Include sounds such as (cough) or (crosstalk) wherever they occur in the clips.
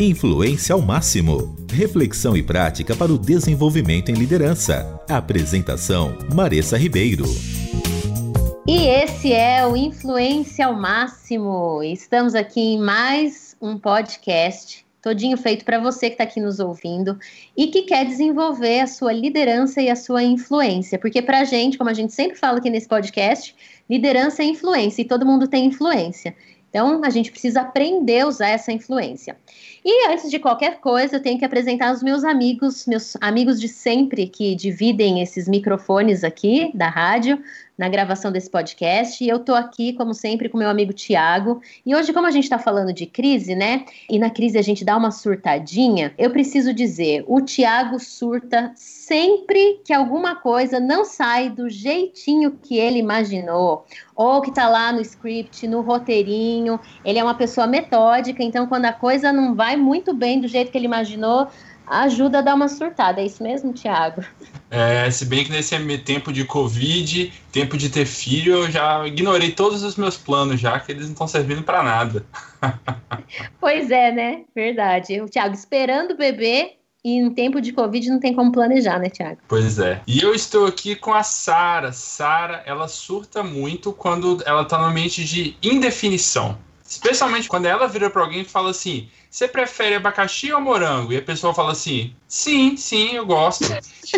Influência ao máximo. Reflexão e prática para o desenvolvimento em liderança. Apresentação: Maressa Ribeiro. E esse é o Influência ao Máximo. Estamos aqui em mais um podcast todinho feito para você que está aqui nos ouvindo e que quer desenvolver a sua liderança e a sua influência. Porque para a gente, como a gente sempre fala aqui nesse podcast, liderança é influência e todo mundo tem influência. Então, a gente precisa aprender a usar essa influência. E antes de qualquer coisa, eu tenho que apresentar os meus amigos, meus amigos de sempre que dividem esses microfones aqui da rádio na gravação desse podcast. E eu tô aqui, como sempre, com meu amigo Tiago. E hoje, como a gente está falando de crise, né? E na crise a gente dá uma surtadinha, eu preciso dizer: o Tiago surta sempre que alguma coisa não sai do jeitinho que ele imaginou, ou que tá lá no script, no roteirinho. Ele é uma pessoa metódica, então quando a coisa não vai muito bem do jeito que ele imaginou, ajuda a dar uma surtada. É isso mesmo, Tiago? É, se bem que nesse tempo de Covid, tempo de ter filho, eu já ignorei todos os meus planos já, que eles não estão servindo para nada. (laughs) pois é, né? Verdade. O Tiago esperando o bebê e em tempo de Covid não tem como planejar, né, Tiago? Pois é. E eu estou aqui com a Sara. Sara, ela surta muito quando ela está no ambiente de indefinição. Especialmente quando ela vira para alguém e fala assim: você prefere abacaxi ou morango? E a pessoa fala assim: sim, sim, eu gosto.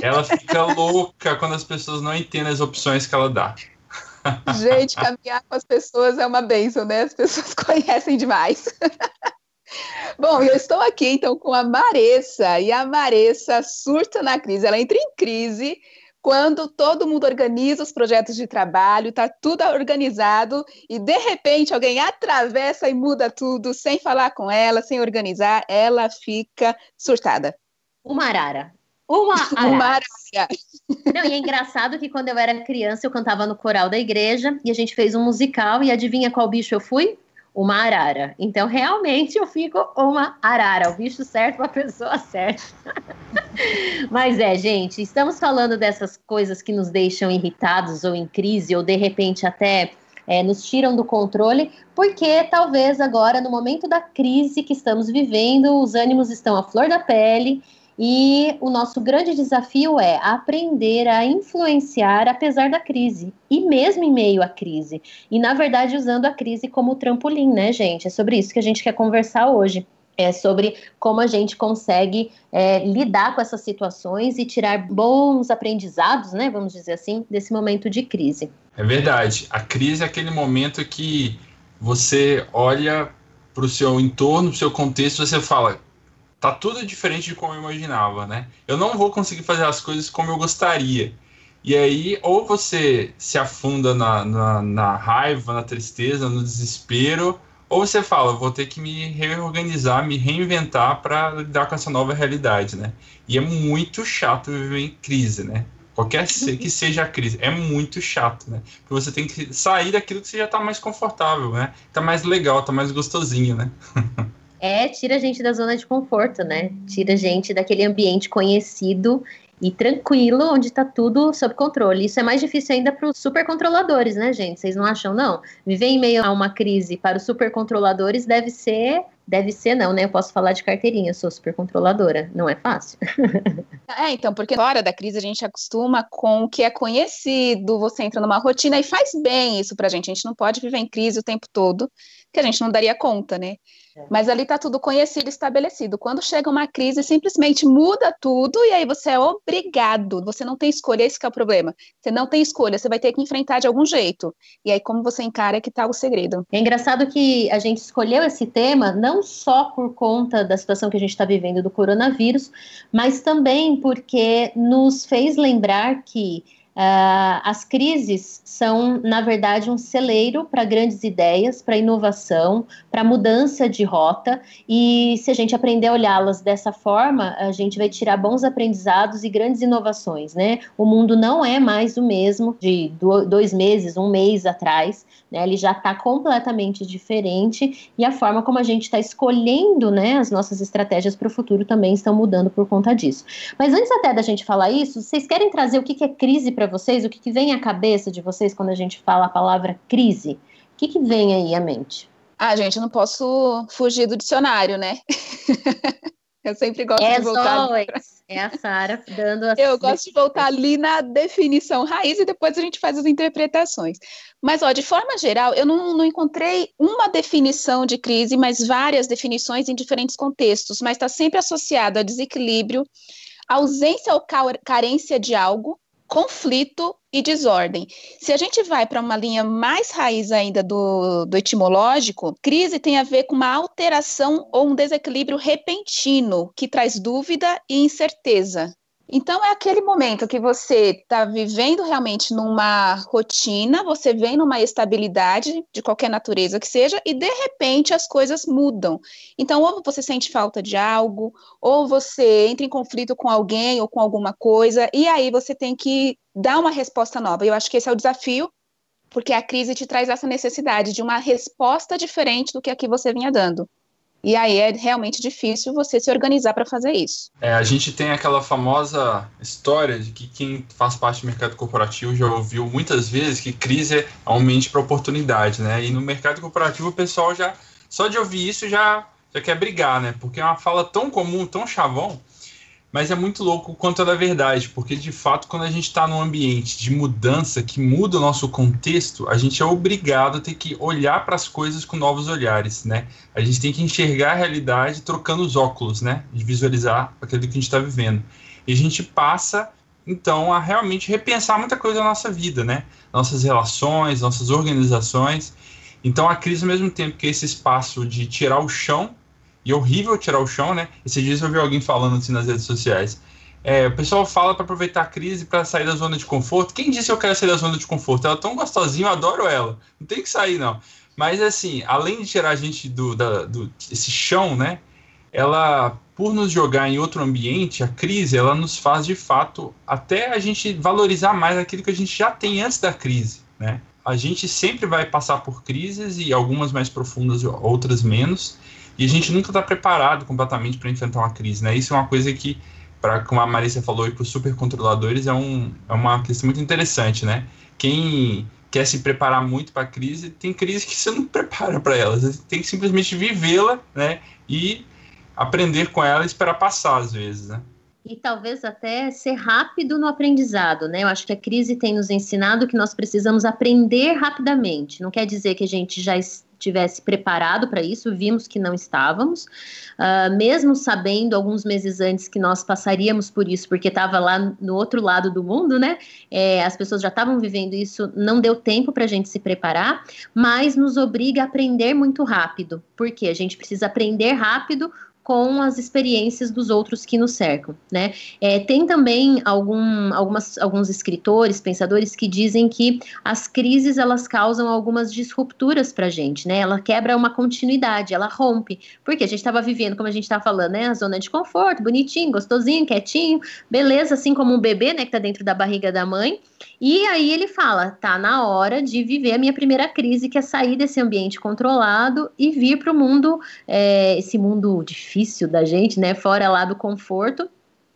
ela fica (laughs) louca quando as pessoas não entendem as opções que ela dá. Gente, caminhar com as pessoas é uma benção, né? As pessoas (laughs) conhecem demais. (laughs) Bom, eu estou aqui então com a Maressa, e a Maressa surta na crise. Ela entra em crise quando todo mundo organiza os projetos de trabalho, está tudo organizado e de repente alguém atravessa e muda tudo sem falar com ela, sem organizar, ela fica surtada. Uma arara. Uma (laughs) arara. Uma arara. Não, e é engraçado que quando eu era criança eu cantava no coral da igreja e a gente fez um musical e adivinha qual bicho eu fui? Uma arara. Então, realmente, eu fico uma arara, o bicho certo para a pessoa certa. (laughs) Mas é, gente, estamos falando dessas coisas que nos deixam irritados ou em crise, ou de repente até é, nos tiram do controle, porque talvez agora, no momento da crise que estamos vivendo, os ânimos estão à flor da pele e o nosso grande desafio é aprender a influenciar apesar da crise, e mesmo em meio à crise. E, na verdade, usando a crise como trampolim, né, gente? É sobre isso que a gente quer conversar hoje. É sobre como a gente consegue é, lidar com essas situações e tirar bons aprendizados, né? Vamos dizer assim, desse momento de crise. É verdade. A crise é aquele momento que você olha para o seu entorno, para o seu contexto, você fala: tá tudo diferente de como eu imaginava, né? Eu não vou conseguir fazer as coisas como eu gostaria. E aí, ou você se afunda na, na, na raiva, na tristeza, no desespero, ou você fala, vou ter que me reorganizar, me reinventar para lidar com essa nova realidade, né? E é muito chato viver em crise, né? Qualquer que seja a crise, é muito chato, né? Porque você tem que sair daquilo que você já está mais confortável, né? Tá mais legal, tá mais gostosinho, né? (laughs) é tira a gente da zona de conforto, né? Tira a gente daquele ambiente conhecido e tranquilo, onde está tudo sob controle. Isso é mais difícil ainda para os supercontroladores, né, gente? Vocês não acham, não? Viver em meio a uma crise para os supercontroladores deve ser. Deve ser, não, né? Eu posso falar de carteirinha, sou super controladora. Não é fácil. (laughs) é, então, porque fora da crise a gente acostuma com o que é conhecido, você entra numa rotina e faz bem isso pra gente. A gente não pode viver em crise o tempo todo, que a gente não daria conta, né? É. Mas ali está tudo conhecido, estabelecido. Quando chega uma crise, simplesmente muda tudo e aí você é obrigado. Você não tem escolha, esse é o problema. Você não tem escolha, você vai ter que enfrentar de algum jeito. E aí, como você encara é que está o segredo. É engraçado que a gente escolheu esse tema não só por conta da situação que a gente está vivendo do coronavírus, mas também porque nos fez lembrar que Uh, as crises são, na verdade, um celeiro para grandes ideias, para inovação, para mudança de rota. E se a gente aprender a olhá-las dessa forma, a gente vai tirar bons aprendizados e grandes inovações, né? O mundo não é mais o mesmo de dois meses, um mês atrás, né? Ele já está completamente diferente e a forma como a gente está escolhendo, né, as nossas estratégias para o futuro também estão mudando por conta disso. Mas antes até da gente falar isso, vocês querem trazer o que, que é crise para vocês? O que, que vem à cabeça de vocês quando a gente fala a palavra crise? O que, que vem aí à mente? Ah, gente, eu não posso fugir do dicionário, né? (laughs) Eu sempre gosto de voltar. Always. É a Sara dando as Eu gosto de voltar ali na definição raiz e depois a gente faz as interpretações. Mas, ó, de forma geral, eu não, não encontrei uma definição de crise, mas várias definições em diferentes contextos, mas está sempre associado a desequilíbrio, ausência ou carência de algo, conflito e desordem. Se a gente vai para uma linha mais raiz ainda do, do etimológico, crise tem a ver com uma alteração ou um desequilíbrio repentino que traz dúvida e incerteza. Então, é aquele momento que você está vivendo realmente numa rotina, você vem numa estabilidade de qualquer natureza que seja, e de repente as coisas mudam. Então, ou você sente falta de algo, ou você entra em conflito com alguém ou com alguma coisa, e aí você tem que dar uma resposta nova. Eu acho que esse é o desafio, porque a crise te traz essa necessidade de uma resposta diferente do que a que você vinha dando. E aí é realmente difícil você se organizar para fazer isso. É, a gente tem aquela famosa história de que quem faz parte do mercado corporativo já ouviu muitas vezes que crise ambiente para oportunidade, né? E no mercado corporativo o pessoal já, só de ouvir isso já, já quer brigar, né? Porque é uma fala tão comum, tão chavão, mas é muito louco o quanto ela é verdade, porque de fato, quando a gente está num ambiente de mudança que muda o nosso contexto, a gente é obrigado a ter que olhar para as coisas com novos olhares, né? A gente tem que enxergar a realidade trocando os óculos, né? De visualizar aquilo que a gente está vivendo. E a gente passa, então, a realmente repensar muita coisa na nossa vida, né? Nossas relações, nossas organizações. Então, a crise, ao mesmo tempo que esse espaço de tirar o chão e é horrível tirar o chão, né? Esses dias eu vi alguém falando assim nas redes sociais. É, o pessoal fala para aproveitar a crise para sair da zona de conforto. Quem disse que eu quero sair da zona de conforto? Ela é tão gostosinha, eu adoro ela. Não tem que sair, não. Mas assim, além de tirar a gente do, da, do esse chão, né? Ela, por nos jogar em outro ambiente, a crise, ela nos faz de fato até a gente valorizar mais aquilo que a gente já tem antes da crise, né? A gente sempre vai passar por crises e algumas mais profundas, outras menos. E a gente nunca está preparado completamente para enfrentar uma crise, né? Isso é uma coisa que, para como a Marisa falou, e para os supercontroladores é, um, é uma questão muito interessante, né? Quem quer se preparar muito para a crise, tem crise que você não (laughs) prepara para ela. Você tem que simplesmente vivê-la, né? E aprender com ela e esperar passar, às vezes, né? E talvez até ser rápido no aprendizado, né? Eu acho que a crise tem nos ensinado que nós precisamos aprender rapidamente. Não quer dizer que a gente já tivesse preparado para isso, vimos que não estávamos, uh, mesmo sabendo alguns meses antes que nós passaríamos por isso, porque estava lá no outro lado do mundo, né? É, as pessoas já estavam vivendo isso, não deu tempo para a gente se preparar, mas nos obriga a aprender muito rápido, porque a gente precisa aprender rápido com as experiências dos outros que nos cercam, né? É, tem também algum, algumas, alguns escritores, pensadores que dizem que as crises elas causam algumas disrupturas para gente, né? Ela quebra uma continuidade, ela rompe, porque a gente estava vivendo, como a gente está falando, né? A zona de conforto, bonitinho, gostosinho, quietinho, beleza, assim como um bebê, né? Que está dentro da barriga da mãe. E aí ele fala, tá na hora de viver a minha primeira crise, que é sair desse ambiente controlado e vir para o mundo, é, esse mundo difícil difícil da gente, né? Fora lá do conforto.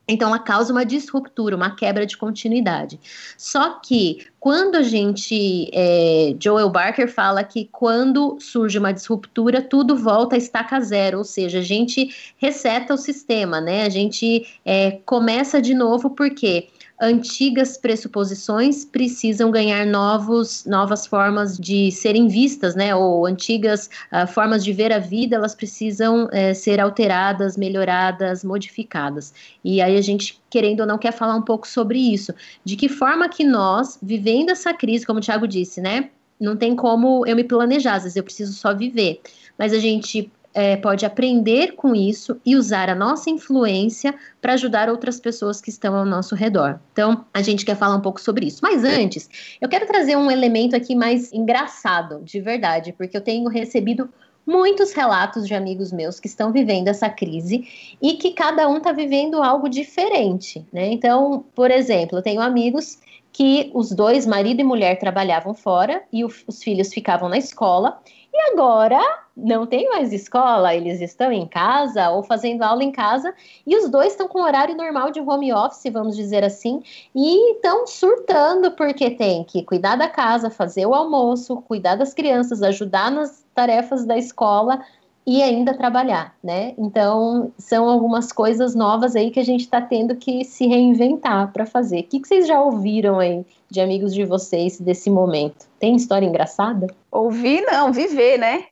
Então, ela causa uma disruptura, uma quebra de continuidade. Só que, quando a gente. É, Joel Barker fala que quando surge uma disruptura, tudo volta a estaca zero, ou seja, a gente reseta o sistema, né? A gente é, começa de novo, porque antigas pressuposições precisam ganhar novos, novas formas de serem vistas, né? Ou antigas uh, formas de ver a vida, elas precisam uh, ser alteradas, melhoradas, modificadas. E aí a gente, querendo ou não, quer falar um pouco sobre isso. De que forma que nós, vivendo essa crise, como o Thiago disse, né? Não tem como eu me planejar, às vezes eu preciso só viver. Mas a gente é, pode aprender com isso e usar a nossa influência para ajudar outras pessoas que estão ao nosso redor. Então, a gente quer falar um pouco sobre isso. Mas antes, eu quero trazer um elemento aqui mais engraçado, de verdade, porque eu tenho recebido muitos relatos de amigos meus que estão vivendo essa crise e que cada um está vivendo algo diferente, né? Então, por exemplo, eu tenho amigos que os dois, marido e mulher, trabalhavam fora e os filhos ficavam na escola e agora não tem mais escola, eles estão em casa ou fazendo aula em casa e os dois estão com horário normal de home office, vamos dizer assim, e estão surtando porque tem que cuidar da casa, fazer o almoço, cuidar das crianças, ajudar nas tarefas da escola. E ainda trabalhar, né? Então, são algumas coisas novas aí que a gente está tendo que se reinventar para fazer. O que, que, vocês já ouviram aí de amigos de vocês desse momento? Tem história engraçada? Ouvir não, viver, né?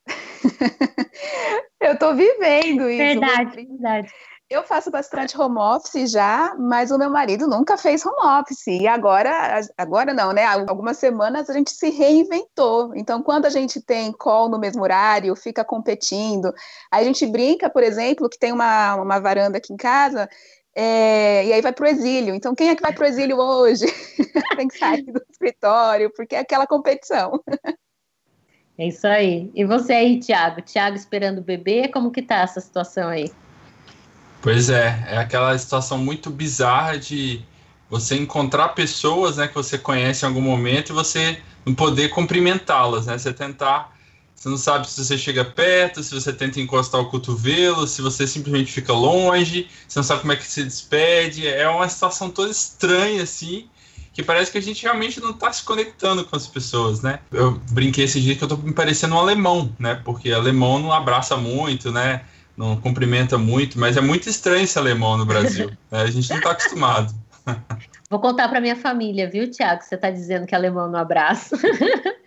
(laughs) Eu estou vivendo isso. Verdade, verdade. Eu faço bastante home office já, mas o meu marido nunca fez home office. E agora, agora não, né? Algumas semanas a gente se reinventou. Então, quando a gente tem call no mesmo horário, fica competindo. a gente brinca, por exemplo, que tem uma, uma varanda aqui em casa, é, e aí vai para o exílio. Então, quem é que vai para o exílio hoje? (laughs) tem que sair do escritório, porque é aquela competição. É isso aí. E você aí, Tiago? Tiago esperando o bebê, como que tá essa situação aí? Pois é, é aquela situação muito bizarra de você encontrar pessoas né, que você conhece em algum momento e você não poder cumprimentá-las, né? Você tentar, você não sabe se você chega perto, se você tenta encostar o cotovelo, se você simplesmente fica longe, você não sabe como é que se despede. É uma situação toda estranha, assim, que parece que a gente realmente não está se conectando com as pessoas, né? Eu brinquei esse dia que eu tô me parecendo um alemão, né? Porque alemão não abraça muito, né? Não cumprimenta muito, mas é muito estranho esse alemão no Brasil. Né? (laughs) A gente não está acostumado. Vou contar para minha família, viu, Tiago? Você está dizendo que alemão não abraça. (laughs)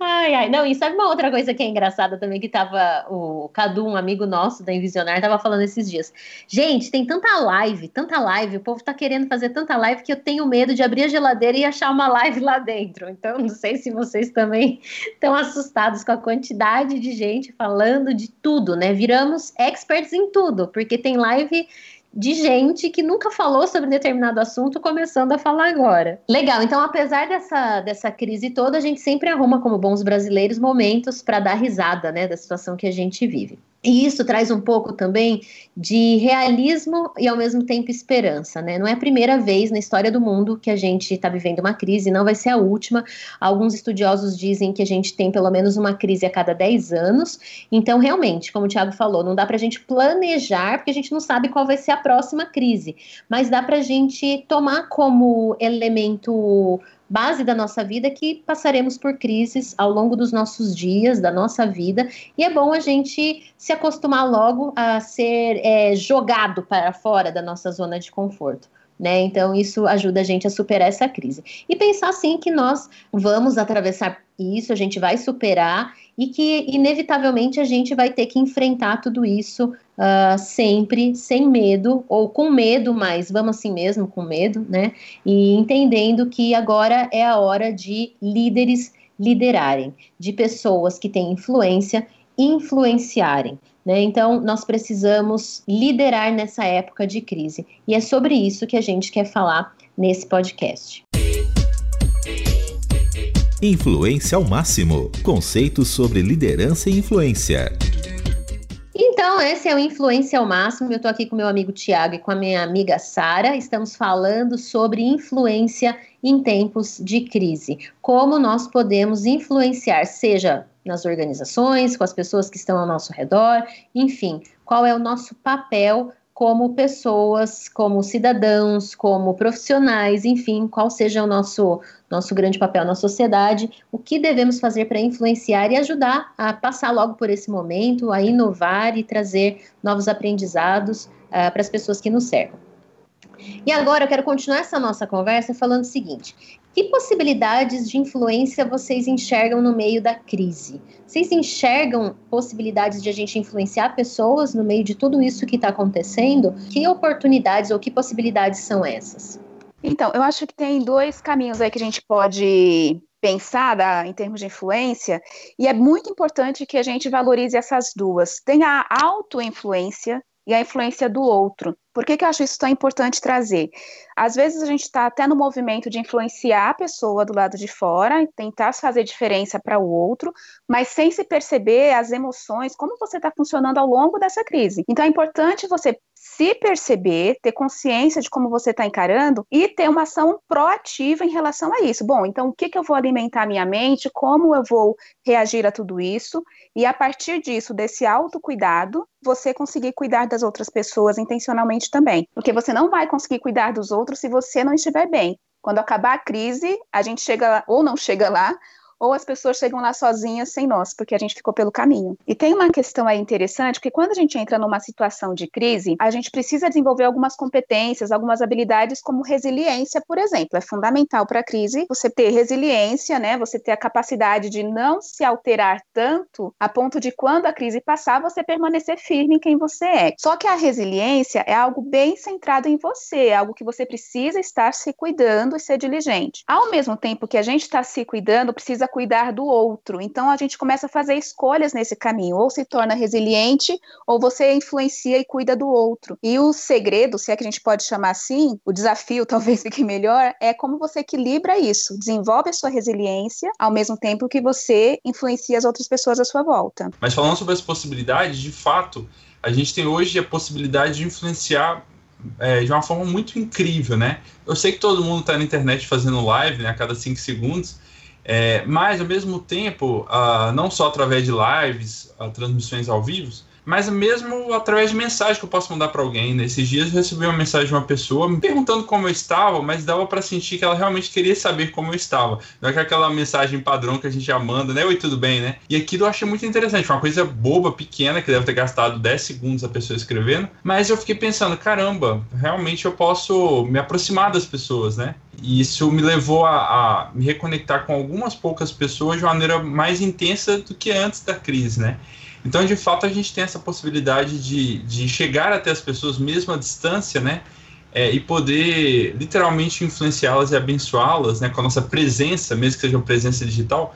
ai, ai. Não, e sabe uma outra coisa que é engraçada também, que tava o Cadu, um amigo nosso da Invisionar, tava falando esses dias. Gente, tem tanta live, tanta live, o povo tá querendo fazer tanta live que eu tenho medo de abrir a geladeira e achar uma live lá dentro. Então, não sei se vocês também (laughs) estão assustados com a quantidade de gente falando de tudo, né? Viramos experts em tudo, porque tem live de gente que nunca falou sobre determinado assunto, começando a falar agora. Legal, então apesar dessa, dessa crise toda, a gente sempre arruma, como bons brasileiros, momentos para dar risada né, da situação que a gente vive. E isso traz um pouco também de realismo e ao mesmo tempo esperança, né? Não é a primeira vez na história do mundo que a gente está vivendo uma crise, não vai ser a última. Alguns estudiosos dizem que a gente tem pelo menos uma crise a cada 10 anos. Então, realmente, como o Thiago falou, não dá para a gente planejar, porque a gente não sabe qual vai ser a próxima crise, mas dá para a gente tomar como elemento base da nossa vida que passaremos por crises ao longo dos nossos dias, da nossa vida, e é bom a gente se acostumar logo a ser é, jogado para fora da nossa zona de conforto. Né? Então, isso ajuda a gente a superar essa crise. E pensar assim que nós vamos atravessar isso, a gente vai superar e que, inevitavelmente, a gente vai ter que enfrentar tudo isso uh, sempre sem medo, ou com medo, mas vamos assim mesmo, com medo, né? E entendendo que agora é a hora de líderes liderarem, de pessoas que têm influência influenciarem. Né? Então, nós precisamos liderar nessa época de crise. E é sobre isso que a gente quer falar nesse podcast. Influência ao máximo conceitos sobre liderança e influência. Então, esse é o Influência ao Máximo. Eu estou aqui com meu amigo Tiago e com a minha amiga Sara. Estamos falando sobre influência em tempos de crise. Como nós podemos influenciar, seja nas organizações, com as pessoas que estão ao nosso redor, enfim, qual é o nosso papel como pessoas, como cidadãos, como profissionais, enfim, qual seja o nosso, nosso grande papel na sociedade, o que devemos fazer para influenciar e ajudar a passar logo por esse momento, a inovar e trazer novos aprendizados uh, para as pessoas que nos cercam. E agora eu quero continuar essa nossa conversa falando o seguinte: que possibilidades de influência vocês enxergam no meio da crise? Vocês enxergam possibilidades de a gente influenciar pessoas no meio de tudo isso que está acontecendo? Que oportunidades ou que possibilidades são essas? Então, eu acho que tem dois caminhos aí que a gente pode pensar em termos de influência, e é muito importante que a gente valorize essas duas. Tem a auto-influência e a influência do outro. Por que, que eu acho isso tão importante trazer? Às vezes a gente está até no movimento de influenciar a pessoa do lado de fora, tentar fazer diferença para o outro, mas sem se perceber as emoções, como você está funcionando ao longo dessa crise. Então é importante você se perceber, ter consciência de como você está encarando e ter uma ação proativa em relação a isso. Bom, então o que, que eu vou alimentar minha mente, como eu vou reagir a tudo isso, e a partir disso, desse autocuidado, você conseguir cuidar das outras pessoas intencionalmente também. Porque você não vai conseguir cuidar dos outros se você não estiver bem. Quando acabar a crise, a gente chega lá, ou não chega lá, ou as pessoas chegam lá sozinhas sem nós, porque a gente ficou pelo caminho. E tem uma questão aí interessante, que quando a gente entra numa situação de crise, a gente precisa desenvolver algumas competências, algumas habilidades, como resiliência, por exemplo. É fundamental para a crise você ter resiliência, né? Você ter a capacidade de não se alterar tanto a ponto de quando a crise passar, você permanecer firme em quem você é. Só que a resiliência é algo bem centrado em você, é algo que você precisa estar se cuidando e ser diligente. Ao mesmo tempo que a gente está se cuidando, precisa cuidar do outro. Então a gente começa a fazer escolhas nesse caminho, ou se torna resiliente, ou você influencia e cuida do outro. E o segredo, se é que a gente pode chamar assim, o desafio (laughs) talvez fique melhor, é como você equilibra isso, desenvolve a sua resiliência, ao mesmo tempo que você influencia as outras pessoas à sua volta. Mas falando sobre as possibilidades, de fato, a gente tem hoje a possibilidade de influenciar é, de uma forma muito incrível, né? Eu sei que todo mundo está na internet fazendo live né, a cada cinco segundos, é, mas ao mesmo tempo, uh, não só através de lives, uh, transmissões ao vivo, mas mesmo através de mensagem que eu posso mandar para alguém. Nesses dias eu recebi uma mensagem de uma pessoa me perguntando como eu estava, mas dava para sentir que ela realmente queria saber como eu estava. Não é que aquela mensagem padrão que a gente já manda, né? Oi, tudo bem, né? E aquilo eu achei muito interessante, uma coisa boba, pequena, que deve ter gastado 10 segundos a pessoa escrevendo, mas eu fiquei pensando, caramba, realmente eu posso me aproximar das pessoas, né? E isso me levou a, a, me reconectar com algumas poucas pessoas de maneira mais intensa do que antes da crise, né? Então, de fato, a gente tem essa possibilidade de, de chegar até as pessoas mesmo à distância, né? É, e poder literalmente influenciá-las e abençoá-las, né? Com a nossa presença, mesmo que seja uma presença digital.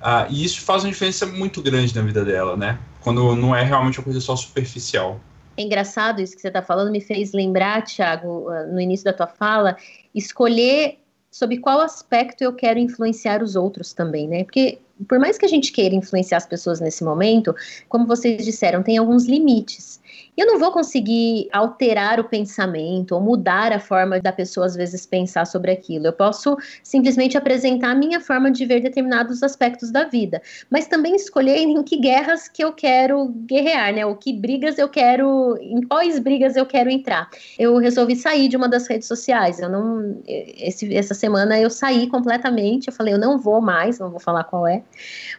Ah, e isso faz uma diferença muito grande na vida dela, né? Quando não é realmente uma coisa só superficial. É engraçado isso que você está falando, me fez lembrar, Thiago, ah, no início da tua fala, escolher sobre qual aspecto eu quero influenciar os outros também, né? Porque por mais que a gente queira influenciar as pessoas nesse momento, como vocês disseram, tem alguns limites eu não vou conseguir alterar o pensamento ou mudar a forma da pessoa às vezes pensar sobre aquilo. Eu posso simplesmente apresentar a minha forma de ver determinados aspectos da vida, mas também escolher em que guerras que eu quero guerrear, né? Ou que brigas eu quero, em quais brigas eu quero entrar. Eu resolvi sair de uma das redes sociais. Eu não esse, essa semana eu saí completamente. Eu falei, eu não vou mais, não vou falar qual é,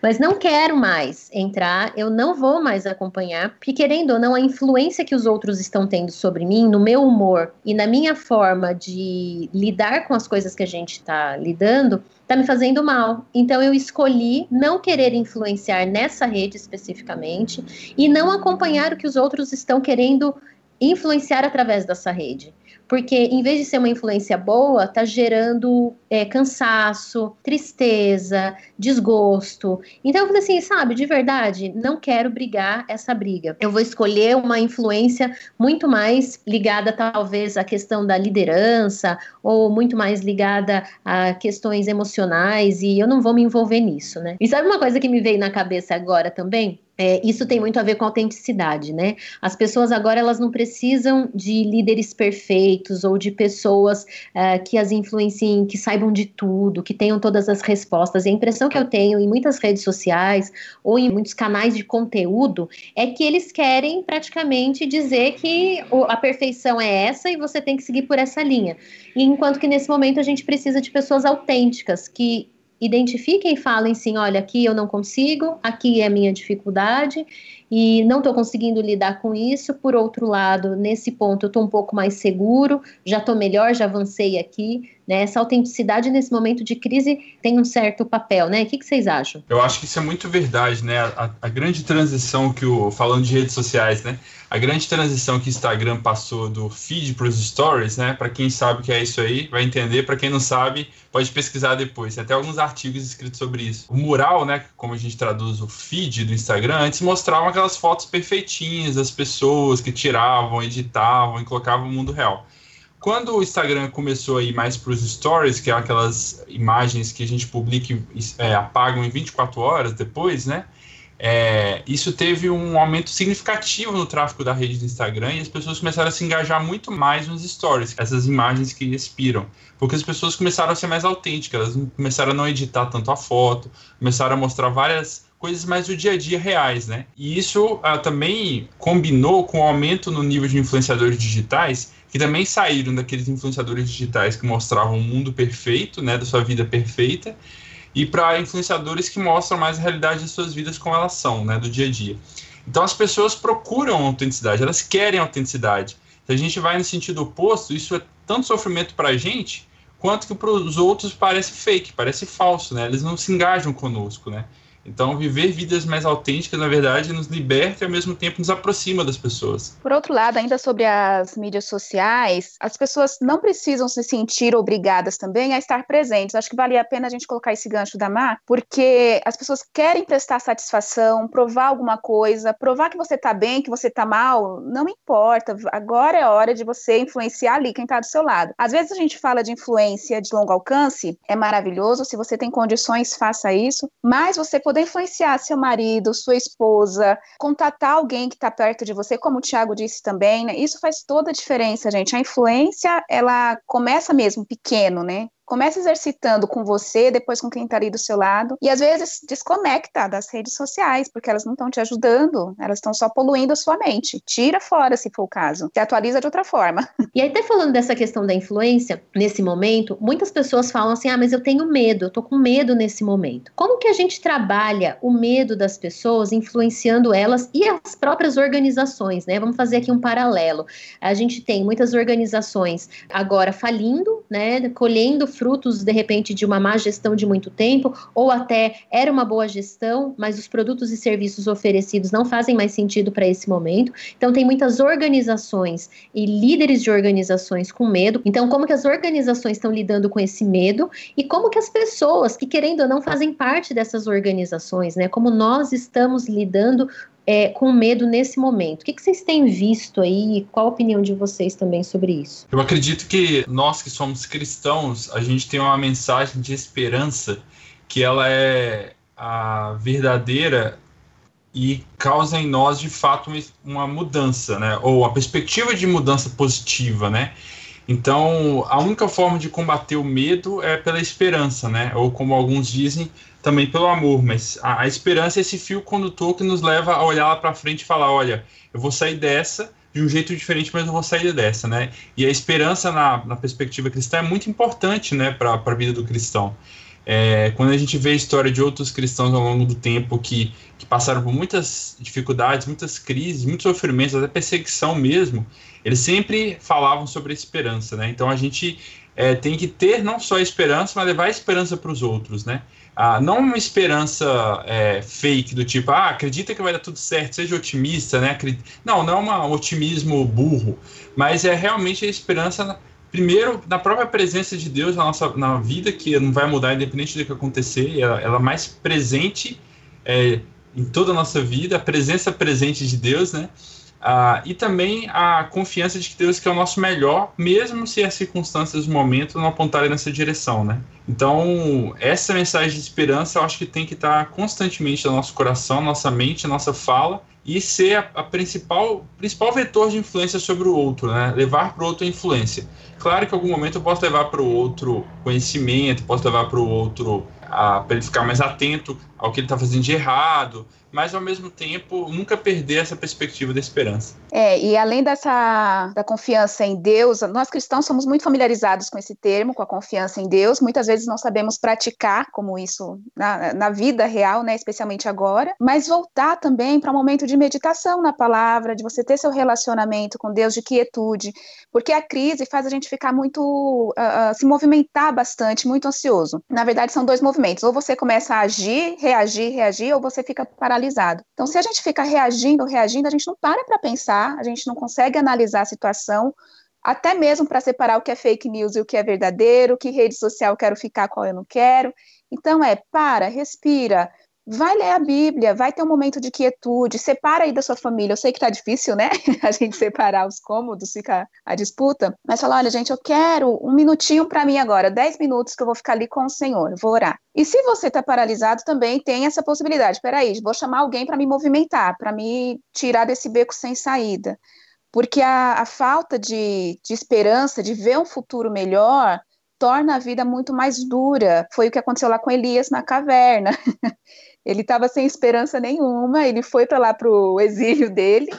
mas não quero mais entrar, eu não vou mais acompanhar, porque querendo ou não a influência que os outros estão tendo sobre mim, no meu humor e na minha forma de lidar com as coisas que a gente está lidando, está me fazendo mal. Então eu escolhi não querer influenciar nessa rede especificamente e não acompanhar o que os outros estão querendo influenciar através dessa rede porque em vez de ser uma influência boa, tá gerando é, cansaço, tristeza, desgosto. Então eu falei assim, sabe, de verdade, não quero brigar essa briga. Eu vou escolher uma influência muito mais ligada talvez à questão da liderança ou muito mais ligada a questões emocionais e eu não vou me envolver nisso, né? E sabe uma coisa que me veio na cabeça agora também? É, isso tem muito a ver com autenticidade, né? As pessoas agora elas não precisam de líderes perfeitos ou de pessoas uh, que as influenciem, que saibam de tudo, que tenham todas as respostas. E a impressão que eu tenho em muitas redes sociais ou em muitos canais de conteúdo é que eles querem praticamente dizer que a perfeição é essa e você tem que seguir por essa linha. E enquanto que nesse momento a gente precisa de pessoas autênticas que identifiquem e falem sim, olha, aqui eu não consigo, aqui é minha dificuldade e não estou conseguindo lidar com isso. Por outro lado, nesse ponto eu estou um pouco mais seguro, já estou melhor, já avancei aqui. Né? Essa autenticidade nesse momento de crise tem um certo papel, né? O que, que vocês acham? Eu acho que isso é muito verdade, né? A, a grande transição que o falando de redes sociais, né? A grande transição que o Instagram passou do feed para os stories, né? Para quem sabe o que é isso aí, vai entender. Para quem não sabe, pode pesquisar depois. Tem até alguns artigos escritos sobre isso. O mural, né? Como a gente traduz o feed do Instagram, antes mostrava aquelas fotos perfeitinhas das pessoas que tiravam, editavam e colocavam no mundo real. Quando o Instagram começou a ir mais para os stories, que é aquelas imagens que a gente publica e é, apagam em 24 horas depois, né? É, isso teve um aumento significativo no tráfego da rede do Instagram e as pessoas começaram a se engajar muito mais nos stories, essas imagens que expiram. Porque as pessoas começaram a ser mais autênticas, elas começaram a não editar tanto a foto, começaram a mostrar várias coisas mais do dia a dia reais, né? E isso ah, também combinou com o aumento no nível de influenciadores digitais que também saíram daqueles influenciadores digitais que mostravam um mundo perfeito, né, da sua vida perfeita, e para influenciadores que mostram mais a realidade de suas vidas como elas são, né, do dia a dia. Então as pessoas procuram autenticidade, elas querem autenticidade. Se a gente vai no sentido oposto, isso é tanto sofrimento para a gente, quanto que para os outros parece fake, parece falso, né? Eles não se engajam conosco, né? Então, viver vidas mais autênticas, na verdade, nos liberta e ao mesmo tempo nos aproxima das pessoas. Por outro lado, ainda sobre as mídias sociais, as pessoas não precisam se sentir obrigadas também a estar presentes. Acho que valia a pena a gente colocar esse gancho da Mar, porque as pessoas querem prestar satisfação, provar alguma coisa, provar que você está bem, que você está mal, não importa. Agora é hora de você influenciar ali quem está do seu lado. Às vezes a gente fala de influência de longo alcance, é maravilhoso. Se você tem condições, faça isso, mas você poder poder influenciar seu marido, sua esposa, contatar alguém que está perto de você, como o Tiago disse também, né? Isso faz toda a diferença, gente. A influência, ela começa mesmo pequeno, né? Começa exercitando com você, depois com quem está ali do seu lado, e às vezes desconecta das redes sociais, porque elas não estão te ajudando, elas estão só poluindo a sua mente. Tira fora, se for o caso. Se atualiza de outra forma. (laughs) E aí, até falando dessa questão da influência, nesse momento, muitas pessoas falam assim: ah, mas eu tenho medo, eu tô com medo nesse momento. Como que a gente trabalha o medo das pessoas, influenciando elas e as próprias organizações, né? Vamos fazer aqui um paralelo. A gente tem muitas organizações agora falindo, né? Colhendo frutos, de repente, de uma má gestão de muito tempo, ou até era uma boa gestão, mas os produtos e serviços oferecidos não fazem mais sentido para esse momento. Então, tem muitas organizações e líderes de organizações com medo. Então, como que as organizações estão lidando com esse medo e como que as pessoas que, querendo ou não, fazem parte dessas organizações, né? Como nós estamos lidando é, com medo nesse momento. O que, que vocês têm visto aí? Qual a opinião de vocês também sobre isso? Eu acredito que nós que somos cristãos, a gente tem uma mensagem de esperança que ela é a verdadeira e causa em nós de fato uma mudança, né? Ou a perspectiva de mudança positiva, né? Então, a única forma de combater o medo é pela esperança, né? Ou como alguns dizem, também pelo amor, mas a, a esperança é esse fio condutor que nos leva a olhar lá para frente e falar, olha, eu vou sair dessa de um jeito diferente, mas eu vou sair dessa, né? E a esperança na, na perspectiva cristã é muito importante, né, para a vida do cristão. É, quando a gente vê a história de outros cristãos ao longo do tempo que, que passaram por muitas dificuldades, muitas crises, muitos sofrimentos, até perseguição mesmo, eles sempre falavam sobre a esperança, né? Então a gente é, tem que ter não só a esperança, mas levar a esperança para os outros, né? Ah, não uma esperança é, fake do tipo, ah, acredita que vai dar tudo certo, seja otimista, né? Não, não é um otimismo burro, mas é realmente a esperança, primeiro, na própria presença de Deus na nossa na vida, que não vai mudar independente do que acontecer, ela, ela é mais presente é, em toda a nossa vida, a presença presente de Deus, né? Ah, e também a confiança de que Deus quer o nosso melhor, mesmo se as circunstâncias do momento não apontarem nessa direção, né? Então, essa mensagem de esperança eu acho que tem que estar constantemente no nosso coração, nossa mente, nossa fala, e ser a, a principal, principal vetor de influência sobre o outro, né? Levar para o outro a influência. Claro que em algum momento eu posso levar para o outro conhecimento, posso levar para o outro para ele ficar mais atento ao que ele está fazendo de errado, mas ao mesmo tempo nunca perder essa perspectiva da esperança. É, e além dessa da confiança em Deus, nós cristãos somos muito familiarizados com esse termo, com a confiança em Deus. Muitas vezes não sabemos praticar como isso na, na vida real, né, especialmente agora, mas voltar também para um momento de meditação na palavra, de você ter seu relacionamento com Deus de quietude, porque a crise faz a gente ficar muito uh, se movimentar bastante, muito ansioso. Na verdade, são dois movimentos: ou você começa a agir, reagir, ou você fica paralisado paralisado. Então, se a gente fica reagindo, reagindo, a gente não para para pensar, a gente não consegue analisar a situação, até mesmo para separar o que é fake news e o que é verdadeiro, que rede social eu quero ficar, qual eu não quero. Então, é para, respira, vai ler a Bíblia, vai ter um momento de quietude, separa aí da sua família. Eu sei que tá difícil, né? (laughs) A gente separar os cômodos, fica a disputa, mas fala: olha, gente, eu quero um minutinho para mim agora, dez minutos que eu vou ficar ali com o Senhor, vou orar. E se você tá paralisado, também tem essa possibilidade. Peraí, vou chamar alguém para me movimentar, para me tirar desse beco sem saída. Porque a, a falta de, de esperança, de ver um futuro melhor, torna a vida muito mais dura. Foi o que aconteceu lá com Elias na caverna. (laughs) Ele estava sem esperança nenhuma, ele foi para lá para o exílio dele,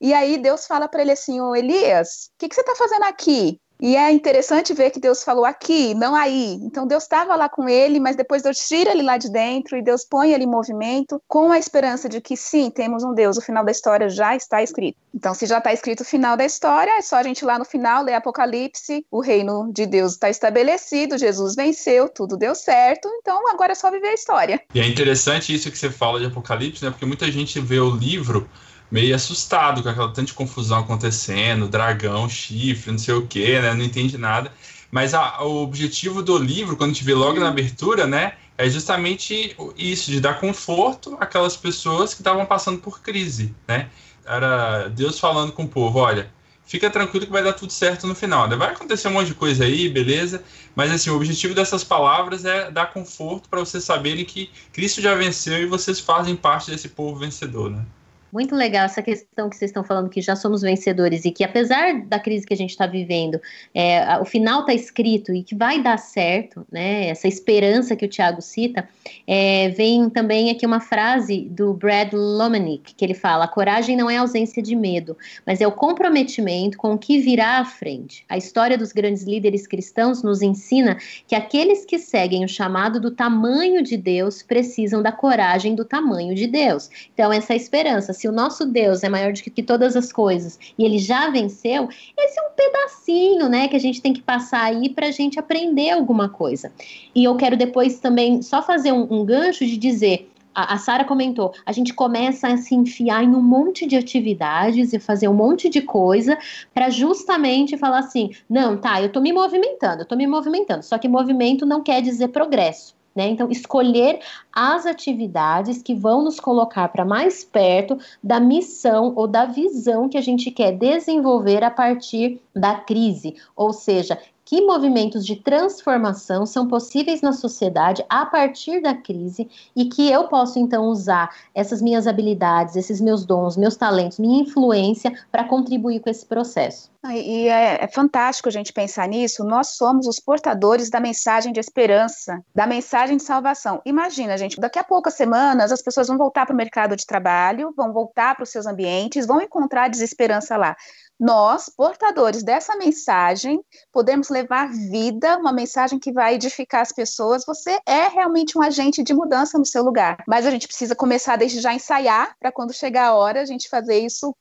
e aí Deus fala para ele assim: Ô Elias, o que, que você está fazendo aqui? E é interessante ver que Deus falou aqui, não aí. Então Deus estava lá com ele, mas depois Deus tira ele lá de dentro e Deus põe ele em movimento com a esperança de que sim, temos um Deus, o final da história já está escrito. Então, se já está escrito o final da história, é só a gente ir lá no final ler Apocalipse, o reino de Deus está estabelecido, Jesus venceu, tudo deu certo, então agora é só viver a história. E é interessante isso que você fala de Apocalipse, né? Porque muita gente vê o livro meio assustado com aquela tanta confusão acontecendo, dragão, chifre, não sei o que, né? Não entende nada. Mas a, o objetivo do livro, quando a gente vê logo na abertura, né? É justamente isso, de dar conforto àquelas pessoas que estavam passando por crise, né? Era Deus falando com o povo, olha, fica tranquilo que vai dar tudo certo no final. Né? Vai acontecer um monte de coisa aí, beleza? Mas assim, o objetivo dessas palavras é dar conforto para vocês saberem que Cristo já venceu e vocês fazem parte desse povo vencedor, né? Muito legal essa questão que vocês estão falando, que já somos vencedores e que, apesar da crise que a gente está vivendo, é, o final está escrito e que vai dar certo, né? Essa esperança que o Tiago cita, é, vem também aqui uma frase do Brad Lomenick, que ele fala: a coragem não é ausência de medo, mas é o comprometimento com o que virá à frente. A história dos grandes líderes cristãos nos ensina que aqueles que seguem o chamado do tamanho de Deus precisam da coragem do tamanho de Deus. Então, essa esperança se o nosso Deus é maior do que, todas as coisas e ele já venceu, esse é um pedacinho, né, que a gente tem que passar aí para a gente aprender alguma coisa. E eu quero depois também só fazer um, um gancho de dizer a, a Sara comentou, a gente começa a se enfiar em um monte de atividades e fazer um monte de coisa para justamente falar assim: não, tá, eu tô me movimentando, eu tô me movimentando. Só que movimento não quer dizer progresso. Né? Então, escolher as atividades que vão nos colocar para mais perto da missão ou da visão que a gente quer desenvolver a partir da crise. Ou seja, que movimentos de transformação são possíveis na sociedade a partir da crise e que eu posso então usar essas minhas habilidades, esses meus dons, meus talentos, minha influência para contribuir com esse processo. E é, é, fantástico a gente pensar nisso. Nós somos os portadores da mensagem de esperança, da mensagem de salvação. Imagina, gente, daqui a poucas semanas as pessoas vão voltar para o mercado de trabalho, vão voltar para os seus ambientes, vão encontrar desesperança lá nós, portadores dessa mensagem, podemos levar vida, uma mensagem que vai edificar as pessoas. Você é realmente um agente de mudança no seu lugar. Mas a gente precisa começar desde já a ensaiar, para quando chegar a hora, a gente fazer isso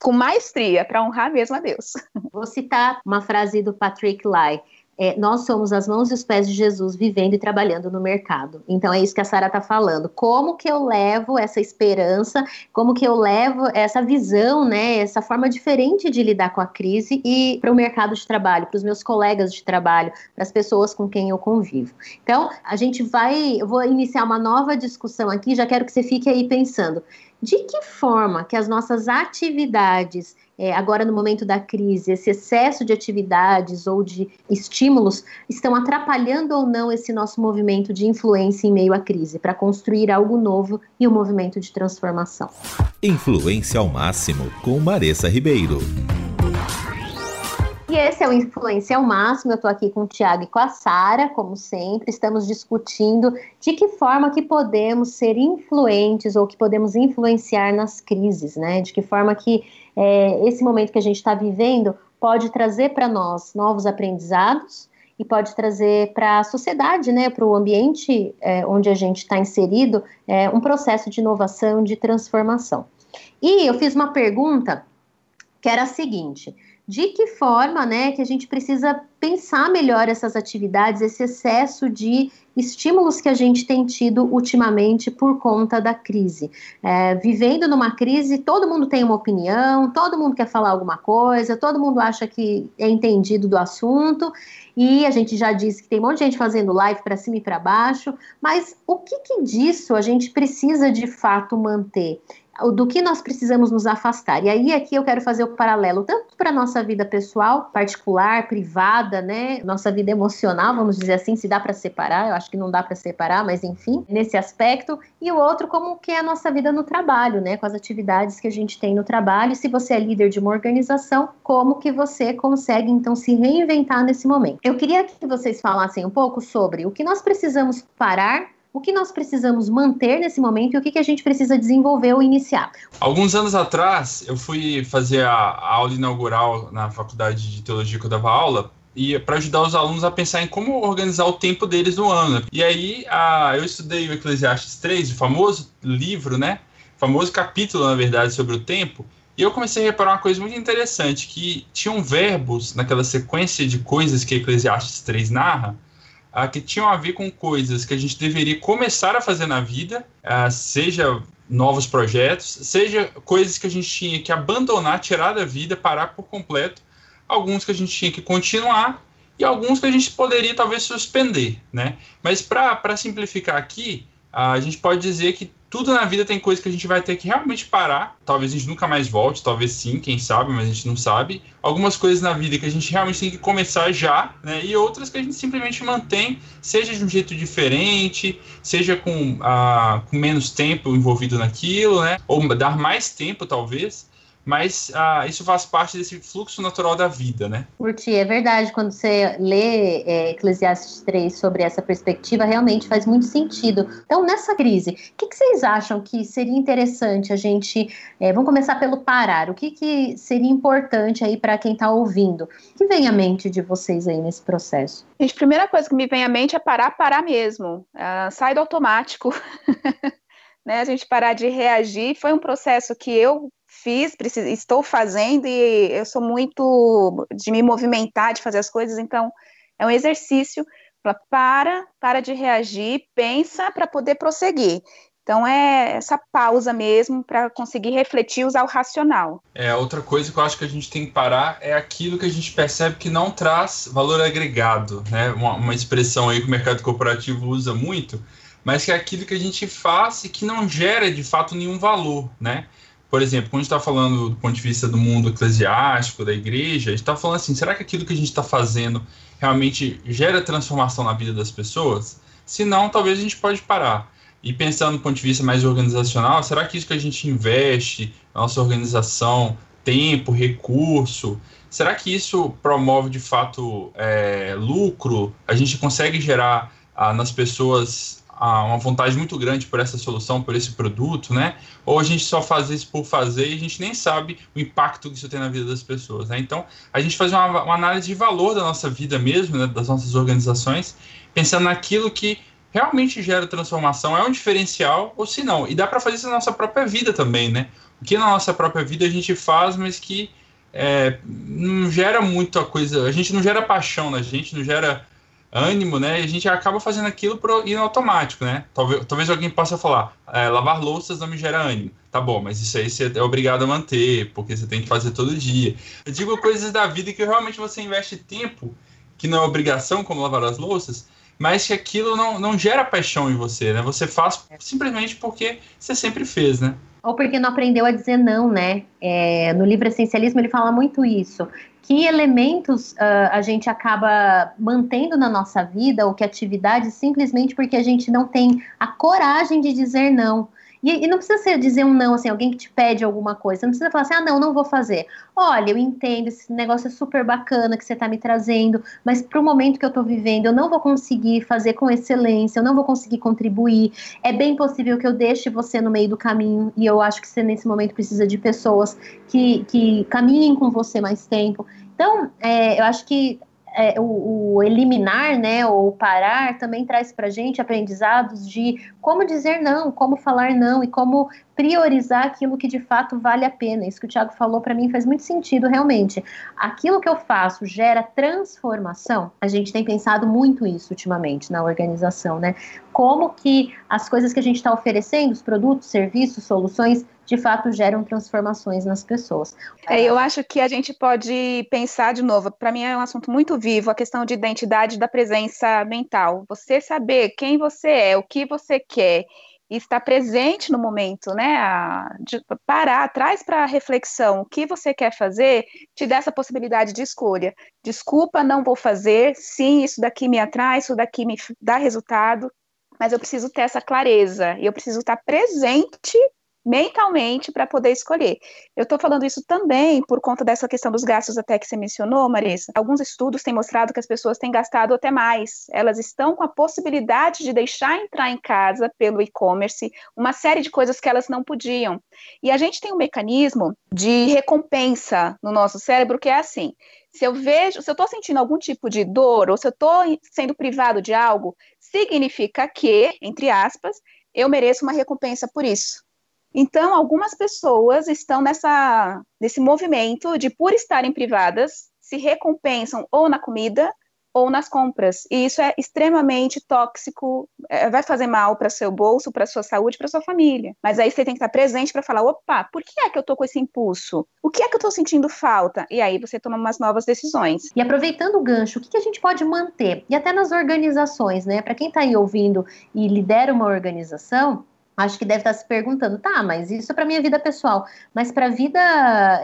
com maestria, para honrar mesmo a Deus. Vou citar uma frase do Patrick Lai é, nós somos as mãos e os pés de Jesus vivendo e trabalhando no mercado. Então é isso que a Sara está falando. Como que eu levo essa esperança, como que eu levo essa visão, né, essa forma diferente de lidar com a crise e para o mercado de trabalho, para os meus colegas de trabalho, para as pessoas com quem eu convivo. Então a gente vai, eu vou iniciar uma nova discussão aqui. Já quero que você fique aí pensando de que forma que as nossas atividades é, agora no momento da crise, esse excesso de atividades ou de estímulos estão atrapalhando ou não esse nosso movimento de influência em meio à crise, para construir algo novo e um movimento de transformação. Influência ao máximo com Maressa Ribeiro. E esse é o Influência ao Máximo. Eu estou aqui com o Tiago e com a Sara, como sempre. Estamos discutindo de que forma que podemos ser influentes ou que podemos influenciar nas crises, né? De que forma que é, esse momento que a gente está vivendo pode trazer para nós novos aprendizados e pode trazer para a sociedade, né, para o ambiente é, onde a gente está inserido, é, um processo de inovação, de transformação. E eu fiz uma pergunta que era a seguinte: de que forma, né, que a gente precisa pensar melhor essas atividades, esse excesso de estímulos que a gente tem tido ultimamente por conta da crise. É, vivendo numa crise, todo mundo tem uma opinião, todo mundo quer falar alguma coisa, todo mundo acha que é entendido do assunto, e a gente já disse que tem um monte de gente fazendo live para cima e para baixo, mas o que, que disso a gente precisa de fato manter? Do que nós precisamos nos afastar. E aí aqui eu quero fazer o paralelo tanto para nossa vida pessoal, particular, privada, né, nossa vida emocional, vamos dizer assim, se dá para separar, eu acho que não dá para separar, mas enfim, nesse aspecto, e o outro como que é a nossa vida no trabalho, né, com as atividades que a gente tem no trabalho. Se você é líder de uma organização, como que você consegue então se reinventar nesse momento? Eu queria que vocês falassem um pouco sobre o que nós precisamos parar o que nós precisamos manter nesse momento e o que, que a gente precisa desenvolver ou iniciar. Alguns anos atrás, eu fui fazer a, aula inaugural na faculdade de teologia que eu dava aula, e para ajudar os alunos a pensar em como organizar o tempo deles no ano. E aí a, eu estudei o Eclesiastes 3, o famoso livro, né? O famoso capítulo, na verdade, sobre o tempo. E eu comecei a reparar uma coisa muito interessante, que tinham verbos naquela sequência de coisas que Eclesiastes 3 narra, uh, que tinham a ver com coisas que a gente deveria começar a fazer na vida, uh, seja novos projetos, seja coisas que a gente tinha que abandonar, tirar da vida, parar por completo, alguns que a gente tinha que continuar e alguns que a gente poderia talvez suspender, né? Mas para simplificar aqui, a gente pode dizer que tudo na vida tem coisa que a gente vai ter que realmente parar. Talvez a gente nunca mais volte, talvez sim, quem sabe, mas a gente não sabe. Algumas coisas na vida que a gente realmente tem que começar já, né? E outras que a gente simplesmente mantém, seja de um jeito diferente, seja com, uh, com menos tempo envolvido naquilo, né? Ou dar mais tempo, talvez mas ah, isso faz parte desse fluxo natural da vida, né? Curti, é verdade, quando você lê é, Eclesiastes 3 sobre essa perspectiva, realmente faz muito sentido. Então, nessa crise, o que, que vocês acham que seria interessante a gente, é, vamos começar pelo parar, o que, que seria importante aí para quem está ouvindo? O que vem à mente de vocês aí nesse processo? Gente, a primeira coisa que me vem à mente é parar, parar mesmo, uh, sai do automático. (laughs) né, a gente parar de reagir. Foi um processo que eu fiz, preciso, estou fazendo e eu sou muito de me movimentar, de fazer as coisas, então é um exercício para, para de reagir, pensa para poder prosseguir. Então é essa pausa mesmo para conseguir refletir, usar o racional. É outra coisa que eu acho que a gente tem que parar é aquilo que a gente percebe que não traz valor agregado, né? Uma, uma expressão aí que o mercado corporativo usa muito, mas que é aquilo que a gente faz e que não gera de fato nenhum valor, né? Por exemplo, quando a gente está falando do ponto de vista do mundo eclesiástico, da igreja, a gente está falando assim: será que aquilo que a gente está fazendo realmente gera transformação na vida das pessoas? Se não, talvez a gente pode parar. E pensando do ponto de vista mais organizacional, será que isso que a gente investe na nossa organização, tempo, recurso, será que isso promove de fato é, lucro? A gente consegue gerar ah, nas pessoas uma vontade muito grande por essa solução, por esse produto, né? Ou a gente só faz isso por fazer e a gente nem sabe o impacto que isso tem na vida das pessoas, né? Então, a gente faz uma, uma análise de valor da nossa vida mesmo, né? das nossas organizações, pensando naquilo que realmente gera transformação, é um diferencial ou se não. E dá para fazer isso na nossa própria vida também, né? O que na nossa própria vida a gente faz, mas que é, não gera muita coisa, a gente não gera paixão na gente, não gera ânimo, né? E a gente acaba fazendo aquilo pro, ir automático, né? Talvez, talvez alguém possa falar, é, lavar louças não me gera ânimo. Tá bom, mas isso aí você é obrigado a manter, porque você tem que fazer todo dia. Eu digo coisas da vida que realmente você investe tempo, que não é obrigação, como lavar as louças, mas que aquilo não, não gera paixão em você, né? Você faz simplesmente porque você sempre fez, né? Ou porque não aprendeu a dizer não, né? É, no livro Essencialismo ele fala muito isso que elementos uh, a gente acaba mantendo na nossa vida ou que atividades simplesmente porque a gente não tem a coragem de dizer não. E, e, não precisa ser dizer um não, assim, alguém que te pede alguma coisa. Não precisa falar assim, ah, não, não vou fazer. Olha, eu entendo, esse negócio é super bacana que você está me trazendo, mas para o momento que eu estou vivendo, eu não vou conseguir fazer com excelência, eu não vou conseguir contribuir. É bem possível que eu deixe você no meio do caminho, e eu acho que você, nesse momento, precisa de pessoas que, que caminhem com você mais tempo. Então, é, eu acho que é, o, o, eliminar, né, ou parar, também traz para gente aprendizados de como dizer não, como falar não e como priorizar aquilo que de fato vale a pena. Isso que o Thiago falou para mim faz muito sentido, realmente. Aquilo que eu faço gera transformação. A gente tem pensado muito isso ultimamente na organização, né? Como que as coisas que a gente está oferecendo, os produtos, serviços, soluções, de fato geram transformações nas pessoas. É, eu acho que a gente pode pensar de novo, para mim é um assunto muito vivo, a questão de identidade da presença mental. Você saber quem você é, o que você quer estar presente no momento, né? A, de parar, traz para a reflexão o que você quer fazer, te dá essa possibilidade de escolha. Desculpa, não vou fazer. Sim, isso daqui me atrai, isso daqui me dá resultado, mas eu preciso ter essa clareza e eu preciso estar presente mentalmente para poder escolher. Eu estou falando isso também por conta dessa questão dos gastos até que você mencionou, Marisa. Alguns estudos têm mostrado que as pessoas têm gastado até mais. Elas estão com a possibilidade de deixar entrar em casa pelo e-commerce uma série de coisas que elas não podiam. E a gente tem um mecanismo de recompensa no nosso cérebro que é assim: Se eu vejo, se eu estou sentindo algum tipo de dor ou se eu estou sendo privado de algo, significa que, entre aspas, eu mereço uma recompensa por isso. Então, algumas pessoas estão nessa, nesse movimento de, por estarem privadas, se recompensam ou na comida ou nas compras. E isso é extremamente tóxico, é, vai fazer mal para seu bolso, para sua saúde, para sua família. Mas aí você tem que estar presente para falar: opa, por que é que eu estou com esse impulso? O que é que eu estou sentindo falta? E aí você toma umas novas decisões. E aproveitando o gancho, o que, que a gente pode manter? E até nas organizações, né? Para quem está aí ouvindo e lidera uma organização, acho que deve estar se perguntando, tá, mas isso é para minha vida pessoal, mas para a vida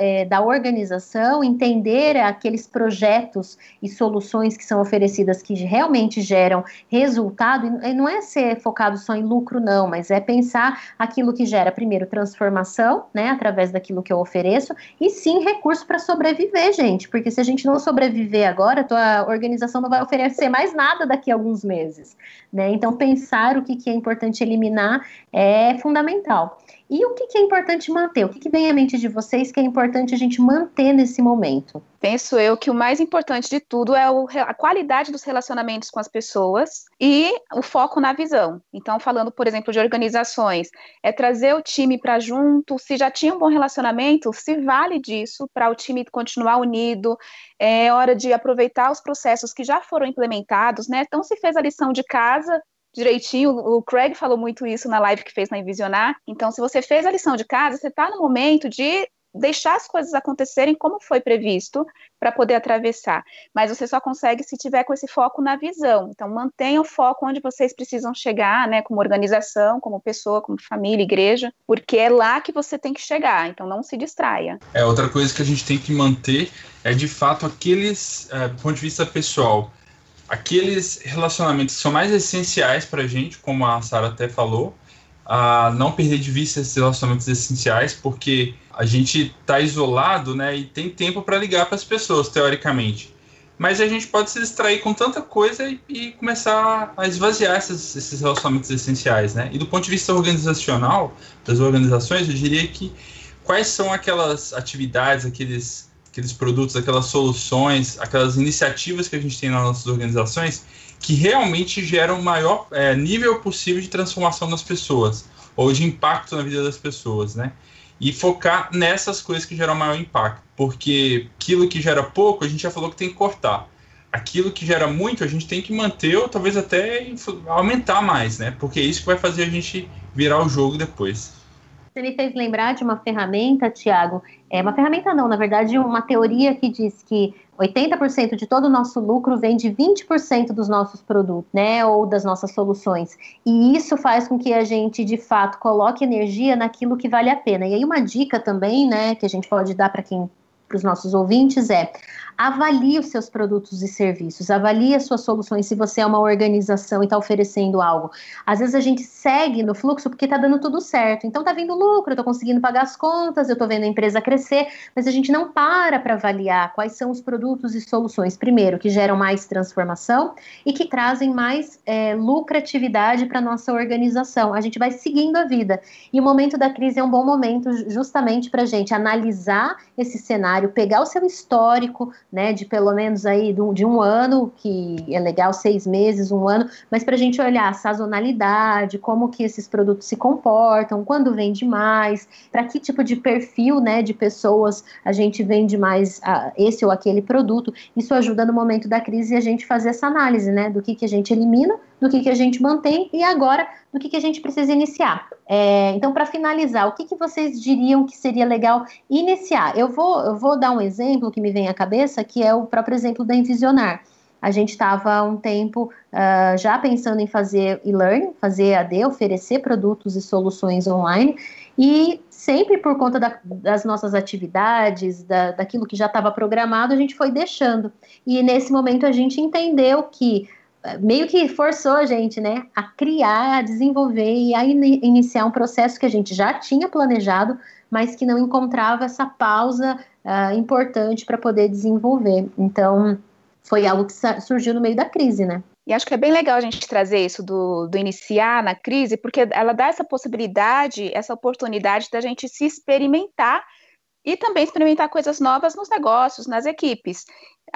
é, da organização, entender aqueles projetos e soluções que são oferecidas que realmente geram resultado, e não é ser focado só em lucro, não, mas é pensar aquilo que gera, primeiro, transformação, né, através daquilo que eu ofereço, e sim recurso para sobreviver, gente, porque se a gente não sobreviver agora, a tua organização não vai oferecer mais nada daqui a alguns meses, né, então pensar o que, que é importante eliminar é é fundamental. E o que, que é importante manter? O que, que, vem à mente de vocês que é importante a gente manter nesse momento? Penso eu que o mais importante de tudo é o, a qualidade dos relacionamentos com as pessoas e o foco na visão. Então, falando, por exemplo, de organizações, é trazer o time para junto. Se já tinha um bom relacionamento, se vale disso para o time continuar unido. É hora de aproveitar os processos que já foram implementados, né? Então, se fez a lição de casa, direitinho. O Craig falou muito isso na live que fez na Envisionar. Então, se você fez a lição de casa, você está no momento de deixar as coisas acontecerem como foi previsto para poder atravessar. Mas você só consegue se tiver com esse foco na visão. Então, mantenha o foco onde vocês precisam chegar, né, como organização, como pessoa, como família, igreja, porque é lá que você tem que chegar. Então, não se distraia. É outra coisa que a gente tem que manter é de fato aqueles, é, ponto de vista pessoal, aqueles relacionamentos que são mais essenciais para a gente, como a Sara até falou, a não perder de vista esses relacionamentos essenciais, porque a gente está isolado, né, e tem tempo para ligar para as pessoas, teoricamente. Mas a gente pode se distrair com tanta coisa e, e começar a esvaziar esses, esses, relacionamentos essenciais, né? E do ponto de vista organizacional, das organizações, eu diria que quais são aquelas atividades, aqueles aqueles produtos, aquelas soluções, aquelas iniciativas que a gente tem nas nossas organizações que realmente geram o maior é, nível possível de transformação nas pessoas ou de impacto na vida das pessoas, né? E focar nessas coisas que geram maior impacto, porque aquilo que gera pouco a gente já falou que tem que cortar. Aquilo que gera muito a gente tem que manter ou talvez até aumentar mais, né? Porque é isso que vai fazer a gente virar o jogo depois. Você me fez lembrar de uma ferramenta, Tiago. É uma ferramenta não, na verdade, uma teoria que diz que 80% de todo o nosso lucro vem de 20% dos nossos produtos, né, ou das nossas soluções. E isso faz com que a gente, de fato, coloque energia naquilo que vale a pena. E aí uma dica também, né, que a gente pode dar para quem para os nossos ouvintes é avalie os seus produtos e serviços, avalie as suas soluções se você é uma organização e está oferecendo algo. Às vezes a gente segue no fluxo porque está dando tudo certo, então está vindo lucro, eu estou conseguindo pagar as contas, eu estou vendo a empresa crescer, mas a gente não para para avaliar quais são os produtos e soluções, primeiro, que geram mais transformação e que trazem mais é, lucratividade para nossa organização. A gente vai seguindo a vida e o momento da crise é um bom momento justamente para a gente analisar esse cenário, pegar o seu histórico, né, de pelo menos aí de um ano, que é legal seis meses, um ano, mas para a gente olhar a sazonalidade, como que esses produtos se comportam, quando vende mais, para que tipo de perfil, né, de pessoas a gente vende mais a, esse ou aquele produto. Isso ajuda no momento da crise a gente fazer essa análise, né, do que que a gente elimina, do que que a gente mantém e agora do que que a gente precisa iniciar. É, então, para finalizar, o que, que vocês diriam que seria legal iniciar? Eu vou, eu vou dar um exemplo que me vem à cabeça, que é o próprio exemplo da Envisionar. A gente estava há um tempo uh, já pensando em fazer e-learning, fazer AD, oferecer produtos e soluções online, e sempre por conta da, das nossas atividades, da, daquilo que já estava programado, a gente foi deixando. E nesse momento a gente entendeu que meio que forçou a gente, né, a criar, a desenvolver e a in iniciar um processo que a gente já tinha planejado, mas que não encontrava essa pausa uh, importante para poder desenvolver. Então, foi algo que surgiu no meio da crise, né? E acho que é bem legal a gente trazer isso do, do iniciar na crise, porque ela dá essa possibilidade, essa oportunidade da gente se experimentar E também experimentar coisas novas nos negócios, nas equipes.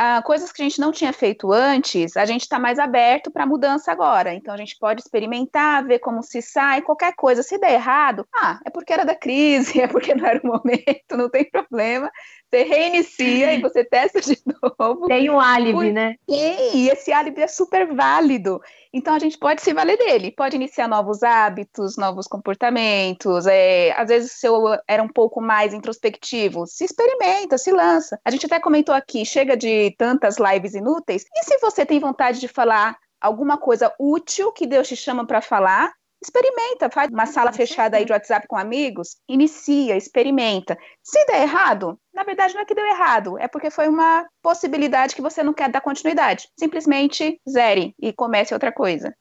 Ah, coisas que a gente não tinha feito antes, a gente está mais aberto para mudança agora. Então a gente pode experimentar, ver como se sai, qualquer coisa. Se der errado, ah, é porque era da crise, (laughs) é porque não era o momento, não tem problema. Você reinicia e você testa de novo. Tem um álibi, né? E esse álibi é super válido. Então a gente pode se valer dele, pode iniciar novos hábitos, novos comportamentos. É, às vezes, se eu era um pouco mais introspectivo, se experimenta, se lança. A gente até comentou aqui, chega de tantas lives inúteis. E se você tem vontade de falar alguma coisa útil que Deus te chama para falar, experimenta, faz uma sala fechada aí de WhatsApp com amigos, inicia, experimenta. Se der errado, na verdade não é que deu errado, é porque foi uma possibilidade que você não quer dar continuidade. Simplesmente zere e comece outra coisa.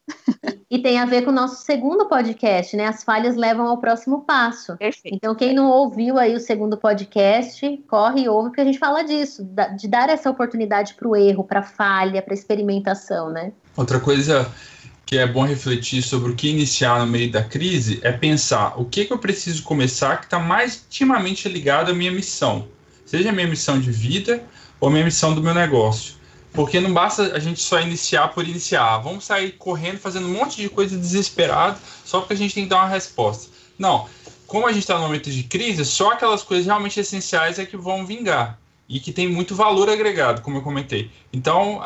E tem a ver com o nosso segundo podcast, né? As falhas levam ao próximo passo. Perfeito. Então, quem não ouviu aí o segundo podcast, corre e ouve, porque a gente fala disso, de dar essa oportunidade para o erro, para falha, para experimentação, né? Outra coisa que é bom refletir sobre o que iniciar no meio da crise é pensar o que, que eu preciso começar que está mais intimamente ligado à minha missão, seja a minha missão de vida ou a minha missão do meu negócio. Porque não basta a gente só iniciar por iniciar. Vamos sair correndo, fazendo um monte de coisa desesperado, só porque a gente tem que dar uma resposta. Não. Como a gente está no momento de crise, só aquelas coisas realmente essenciais é que vão vingar e que tem muito valor agregado, como eu comentei. Então,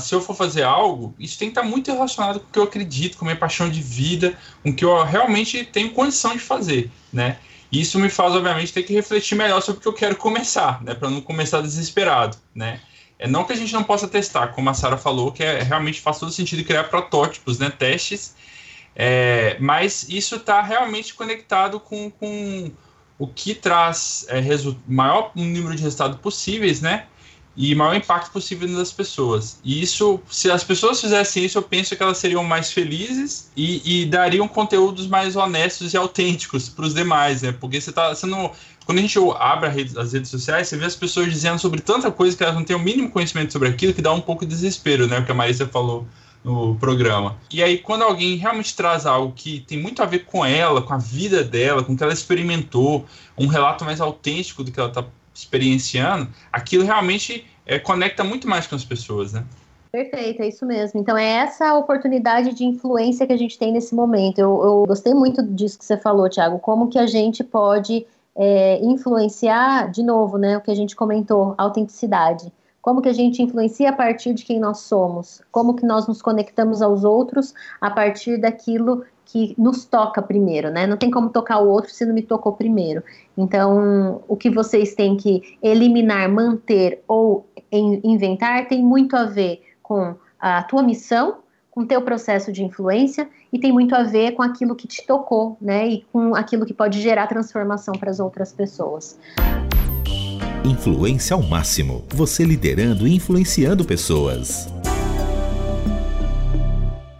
se eu for fazer algo, isso tem que estar muito relacionado com o que eu acredito, com a minha paixão de vida, com o que eu realmente tenho condição de fazer, né? Isso me faz, obviamente, ter que refletir melhor sobre o que eu quero começar, né? Para não começar desesperado, né? É não que a gente não possa testar, como a Sara falou, que é, realmente faz todo sentido criar protótipos, né? Testes, é, mas isso está realmente conectado com, com o que traz é, maior número de resultados possíveis, né? E maior impacto possível nas pessoas. E isso, se as pessoas fizessem isso, eu penso que elas seriam mais felizes e, e dariam conteúdos mais honestos e autênticos para os demais, né? Porque você tá. Não, quando a gente abre rede, as redes sociais, você vê as pessoas dizendo sobre tanta coisa que elas não têm o mínimo conhecimento sobre aquilo, que dá um pouco de desespero, né? O que a Marisa falou no programa. E aí, quando alguém realmente traz algo que tem muito a ver com ela, com a vida dela, com o que ela experimentou, um relato mais autêntico do que ela está experienciando, aquilo realmente é, conecta muito mais com as pessoas, né? Perfeito, é isso mesmo. Então, é essa oportunidade de influência que a gente tem nesse momento. Eu, eu gostei muito disso que você falou, Thiago, como que a gente pode é, influenciar, de novo, né, o que a gente comentou, autenticidade. Como que a gente influencia a partir de quem nós somos? Como que nós nos conectamos aos outros a partir daquilo que nos toca primeiro, né? Não tem como tocar o outro se não me tocou primeiro. Então, o que vocês têm que eliminar, manter ou inventar tem muito a ver com a tua missão, com o teu processo de influência e tem muito a ver com aquilo que te tocou, né? E com aquilo que pode gerar transformação para as outras pessoas. Influência ao máximo. Você liderando e influenciando pessoas.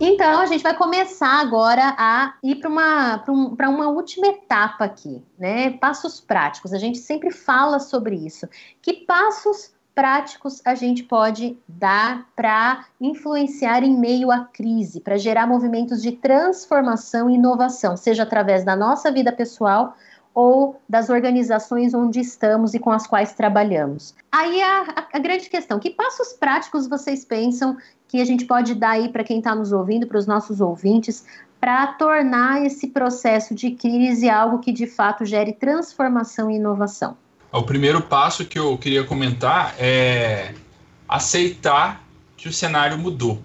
Então, a gente vai começar agora a ir para uma, um, uma última etapa aqui, né? Passos práticos. A gente sempre fala sobre isso. Que passos práticos a gente pode dar para influenciar em meio à crise, para gerar movimentos de transformação e inovação, seja através da nossa vida pessoal ou das organizações onde estamos e com as quais trabalhamos. Aí a, a, grande questão: que passos práticos vocês pensam que a gente pode dar aí para quem está nos ouvindo, para os nossos ouvintes, para tornar esse processo de crise algo que de fato gere transformação e inovação? O primeiro passo que eu queria comentar é aceitar que o cenário mudou.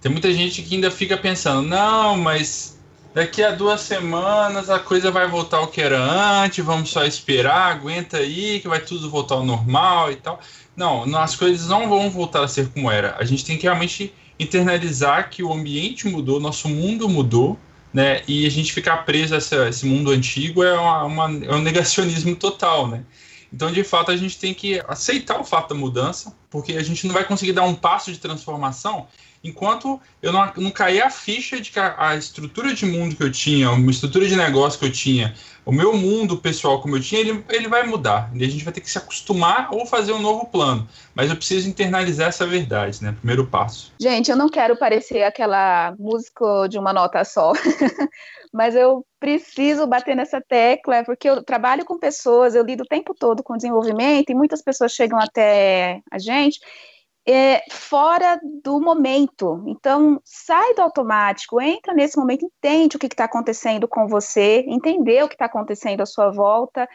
Tem muita gente que ainda fica pensando, não, mas daqui a duas semanas a coisa vai voltar ao que era antes, vamos só esperar, aguenta aí que vai tudo voltar ao normal e tal. Não, as coisas não vão voltar a ser como era. A gente tem que realmente internalizar que o ambiente mudou, nosso mundo mudou, né? E a gente ficar preso a esse mundo antigo é, uma, uma, é um negacionismo total, né? Então, de fato, a gente tem que aceitar o fato da mudança, porque a gente não vai conseguir dar um passo de transformação enquanto eu não, não a ficha de que a, a, estrutura de mundo que eu tinha, uma estrutura de negócio que eu tinha, o meu mundo pessoal como eu tinha, ele, ele vai mudar. E a gente vai ter que se acostumar ou fazer um novo plano. Mas eu preciso internalizar essa verdade, né? Primeiro passo. Gente, eu não quero parecer aquela música de uma nota só. (laughs) mas eu preciso bater nessa tecla, porque eu trabalho com pessoas, eu lido o tempo todo com desenvolvimento, e muitas pessoas chegam até a gente é, fora do momento. Então, sai do automático, entra nesse momento, entende o que está acontecendo com você, entender o que está acontecendo à sua volta,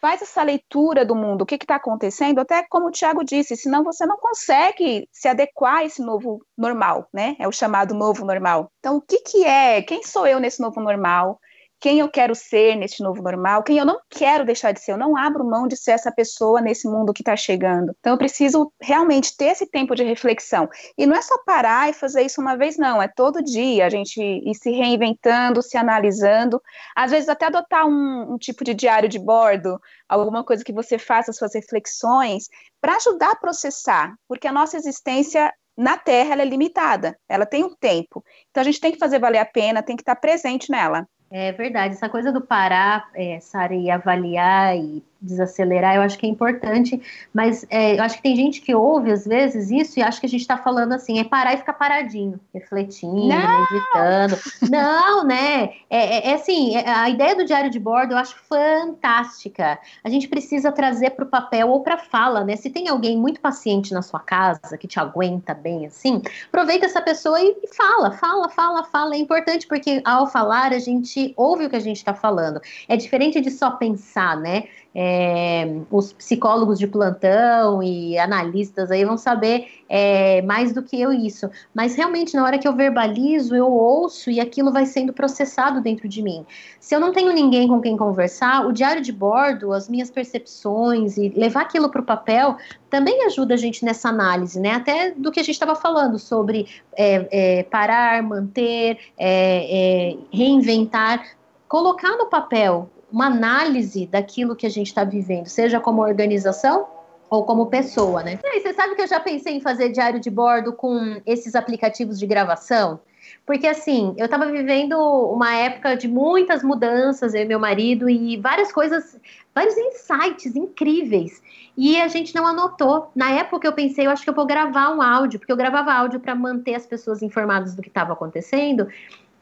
faz essa leitura do mundo, o que está acontecendo, até como o Tiago disse, senão você não consegue se adequar a esse novo normal, né? É o chamado novo normal. Então, o que, que é? Quem sou eu nesse novo normal? Quem eu quero ser neste novo normal, quem eu não quero deixar de ser, eu não abro mão de ser essa pessoa nesse mundo que está chegando. Então eu preciso realmente ter esse tempo de reflexão. E não é só parar e fazer isso uma vez, não, é todo dia a gente ir se reinventando, se analisando, às vezes até adotar um, um tipo de diário de bordo, alguma coisa que você faça suas reflexões, para ajudar a processar, porque a nossa existência na Terra é limitada, ela tem um tempo. Então a gente tem que fazer valer a pena, tem que estar presente nela. É verdade, essa coisa do parar, é, Sara, e avaliar e desacelerar, eu acho que é importante, mas é, eu acho que tem gente que ouve às vezes isso e acha que a gente está falando assim, é parar e ficar paradinho, refletindo, Não! meditando. Não, né? É, é, é assim, é, a ideia do diário de bordo eu acho fantástica. A gente precisa trazer para o papel ou para fala, né? Se tem alguém muito paciente na sua casa, que te aguenta bem assim, aproveita essa pessoa e, e fala, fala, fala, fala. É importante porque ao falar a gente ouve o que a gente está falando. É diferente de só pensar, né? É, os psicólogos de plantão e analistas aí vão saber é, mais do que eu isso. Mas realmente, na hora que eu verbalizo, eu ouço e aquilo vai sendo processado dentro de mim. Se eu não tenho ninguém com quem conversar, o diário de bordo, as minhas percepções e levar aquilo para o papel também ajuda a gente nessa análise, né? Até do que a gente estava falando sobre é, é parar, manter, é, é, reinventar colocar no papel uma análise daquilo que a gente está vivendo, seja como organização ou como pessoa, né? E aí, você sabe que eu já pensei em fazer diário de bordo com esses aplicativos de gravação? Porque assim, eu estava vivendo uma época de muitas mudanças, eu e meu marido, e várias coisas, vários insights incríveis. E a gente não anotou. Na época eu pensei, eu acho que eu vou gravar um áudio, porque eu gravava áudio para manter as pessoas informadas do que estava acontecendo.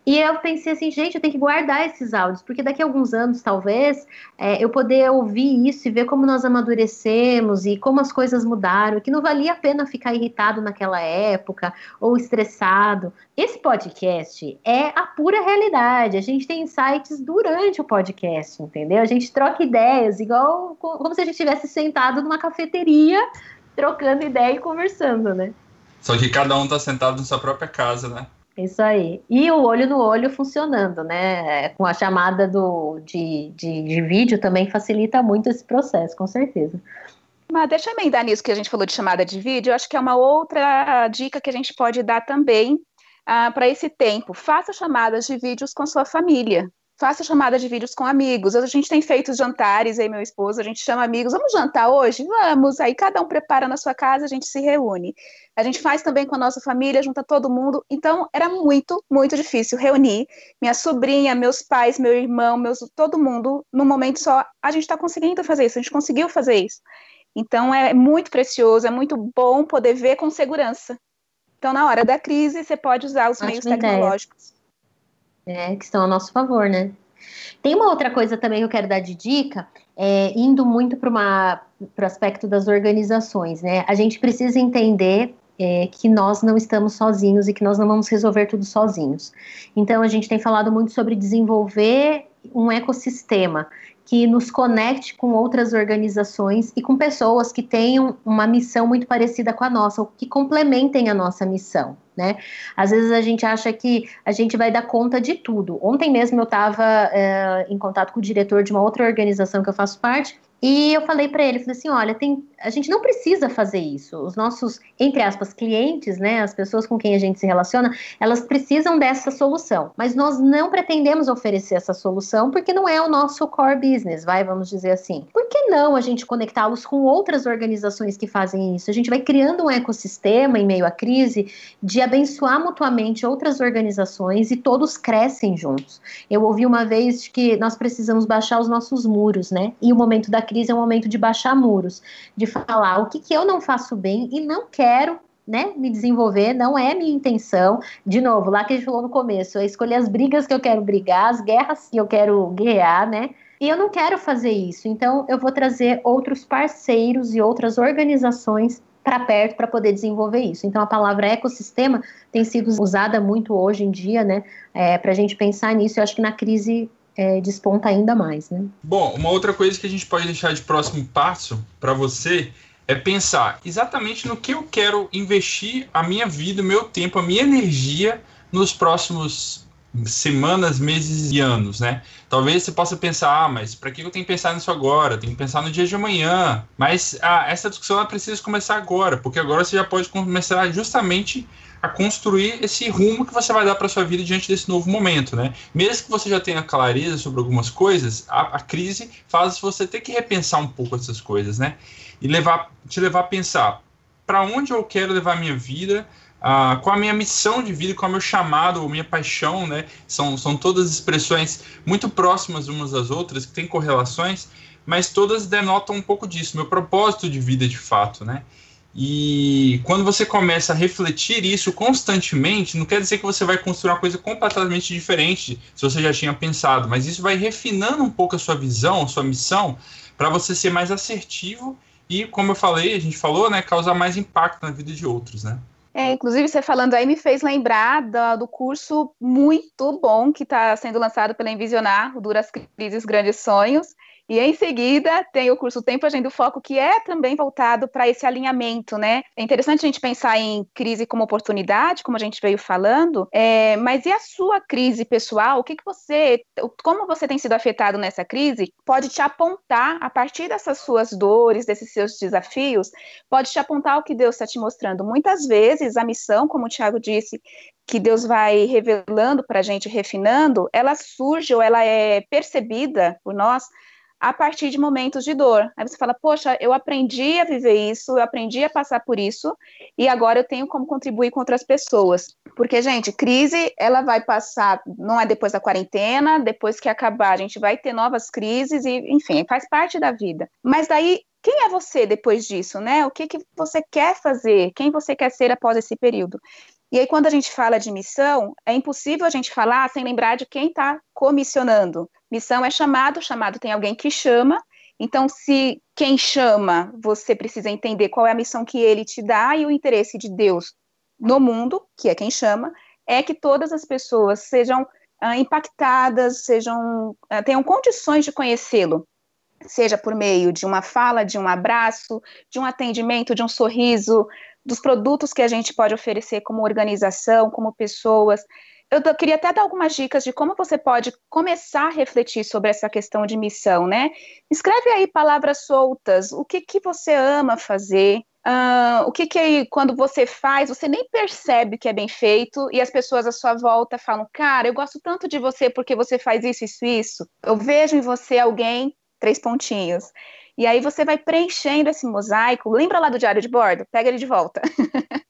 E eu pensei assim, gente, eu tenho que guardar esses áudios, porque daqui a alguns anos, talvez, é, eu poder ouvir isso e ver como nós amadurecemos e como as coisas mudaram, que não valia a pena ficar irritado naquela época ou estressado. Esse podcast é a pura realidade. A gente tem insights durante o podcast, entendeu? A gente troca ideias, igual como se a gente estivesse sentado numa cafeteria, trocando ideia e conversando, né? Só que cada um tá sentado na sua própria casa, né? Isso aí. E o olho no olho funcionando, né? Com a chamada do, de, de, de vídeo também facilita muito esse processo, com certeza. Mas deixa eu emendar nisso que a gente falou de chamada de vídeo, eu acho que é uma outra dica que a gente pode dar também ah, para esse tempo. Faça chamadas de vídeos com sua família faça chamada de vídeos com amigos. A gente tem feito jantares, aí meu esposo, a gente chama amigos, vamos jantar hoje? Vamos. Aí cada um prepara na sua casa, a gente se reúne. A gente faz também com a nossa família, junta todo mundo. Então era muito, muito difícil reunir minha sobrinha, meus pais, meu irmão, meus todo mundo num momento só. A gente está conseguindo fazer isso, a gente conseguiu fazer isso. Então é muito precioso, é muito bom poder ver com segurança. Então na hora da crise você pode usar os meios tecnológicos. Ideia né, que estão a nosso favor, né? Tem uma outra coisa também que eu quero dar de dica, é, indo muito para o aspecto das organizações, né? A gente precisa entender é, que nós não estamos sozinhos e que nós não vamos resolver tudo sozinhos. Então, a gente tem falado muito sobre desenvolver um ecossistema que nos conecte com outras organizações e com pessoas que tenham uma missão muito parecida com a nossa, ou que complementem a nossa missão. Né? Às vezes a gente acha que a gente vai dar conta de tudo. Ontem mesmo eu estava é, em contato com o diretor de uma outra organização que eu faço parte E eu falei para ele, falei assim, olha, tem, a gente não precisa fazer isso. Os nossos, entre aspas, clientes, né, as pessoas com quem a gente se relaciona, elas precisam dessa solução. Mas nós não pretendemos oferecer essa solução porque não é o nosso core business, vai, vamos dizer assim. Por que não a gente conectá-los com outras organizações que fazem isso? A gente vai criando um ecossistema em meio à crise de abençoar mutuamente outras organizações e todos crescem juntos. Eu ouvi uma vez que nós precisamos baixar os nossos muros, né? E o momento da crise é um momento de baixar muros, de falar o que, que eu não faço bem e não quero né, me desenvolver, não é minha intenção. De novo, lá que a gente falou no começo, é escolher as brigas que eu quero brigar, as guerras que eu quero guerrear, né? E eu não quero fazer isso. Então, eu vou trazer outros parceiros e outras organizações para perto para poder desenvolver isso. Então, a palavra ecossistema tem sido usada muito hoje em dia, né, é, para a gente pensar nisso. Eu acho que na crise é, desponta ainda mais, né? Bom, uma outra coisa que a gente pode deixar de próximo passo para você é pensar exatamente no que eu quero investir a minha vida, o meu tempo, a minha energia nos próximos semanas, meses e anos, né? Talvez você possa pensar, ah, mas para que eu tenho que pensar nisso agora? Tenho que pensar no dia de amanhã. Mas ah, essa discussão ela precisa começar agora, porque agora você já pode começar justamente construir esse rumo que você vai dar para sua vida diante desse novo momento, né? Mesmo que você já tenha clareza sobre algumas coisas, a, a crise faz você ter que repensar um pouco essas coisas, né? E levar, te levar a pensar para onde eu quero levar a minha vida, ah, qual a minha missão de vida, é o meu chamado, ou minha paixão, né? São, são todas expressões muito próximas umas das outras, que têm correlações, mas todas denotam um pouco disso, meu propósito de vida de fato, né? E quando você começa a refletir isso constantemente, não quer dizer que você vai construir uma coisa completamente diferente se você já tinha pensado, mas isso vai refinando um pouco a sua visão, a sua missão, para você ser mais assertivo e, como eu falei, a gente falou, né, causar mais impacto na vida de outros, né? É, inclusive, você falando aí me fez lembrar do, do curso muito bom que está sendo lançado pela Envisionar, Duras Crises Grandes Sonhos, e em seguida tem o curso Tempo Agenda o Foco, que é também voltado para esse alinhamento, né? É interessante a gente pensar em crise como oportunidade, como a gente veio falando, é, mas e a sua crise pessoal? O que, que você, como você tem sido afetado nessa crise, pode te apontar, a partir dessas suas dores, desses seus desafios, pode te apontar o que Deus está te mostrando. Muitas vezes a missão, como o Tiago disse, que Deus vai revelando para a gente, refinando, ela surge ou ela é percebida por nós a partir de momentos de dor. Aí você fala, poxa, eu aprendi a viver isso, eu aprendi a passar por isso, e agora eu tenho como contribuir com outras pessoas. Porque, gente, crise, ela vai passar, não é depois da quarentena, depois que acabar, a gente vai ter novas crises, e, enfim, faz parte da vida. Mas daí, quem é você depois disso, né? O que, que você quer fazer? Quem você quer ser após esse período? E aí, quando a gente fala de missão, é impossível a gente falar sem lembrar de quem está comissionando. Missão é chamado, chamado tem alguém que chama. Então, se quem chama, você precisa entender qual é a missão que ele te dá e o interesse de Deus no mundo, que é quem chama, é que todas as pessoas sejam ah, impactadas, sejam ah, tenham condições de conhecê-lo, seja por meio de uma fala, de um abraço, de um atendimento, de um sorriso, dos produtos que a gente pode oferecer como organização, como pessoas. Eu queria até dar algumas dicas de como você pode começar a refletir sobre essa questão de missão, né? Escreve aí palavras soltas, o que, que você ama fazer, Uh, o que que quando você faz, você nem percebe que é bem feito e as pessoas à sua volta falam, cara, eu gosto tanto de você porque você faz isso, isso, isso. Eu vejo em você alguém, três pontinhos. E aí você vai preenchendo esse mosaico. Lembra lá do diário de bordo? Pega ele de volta. (laughs)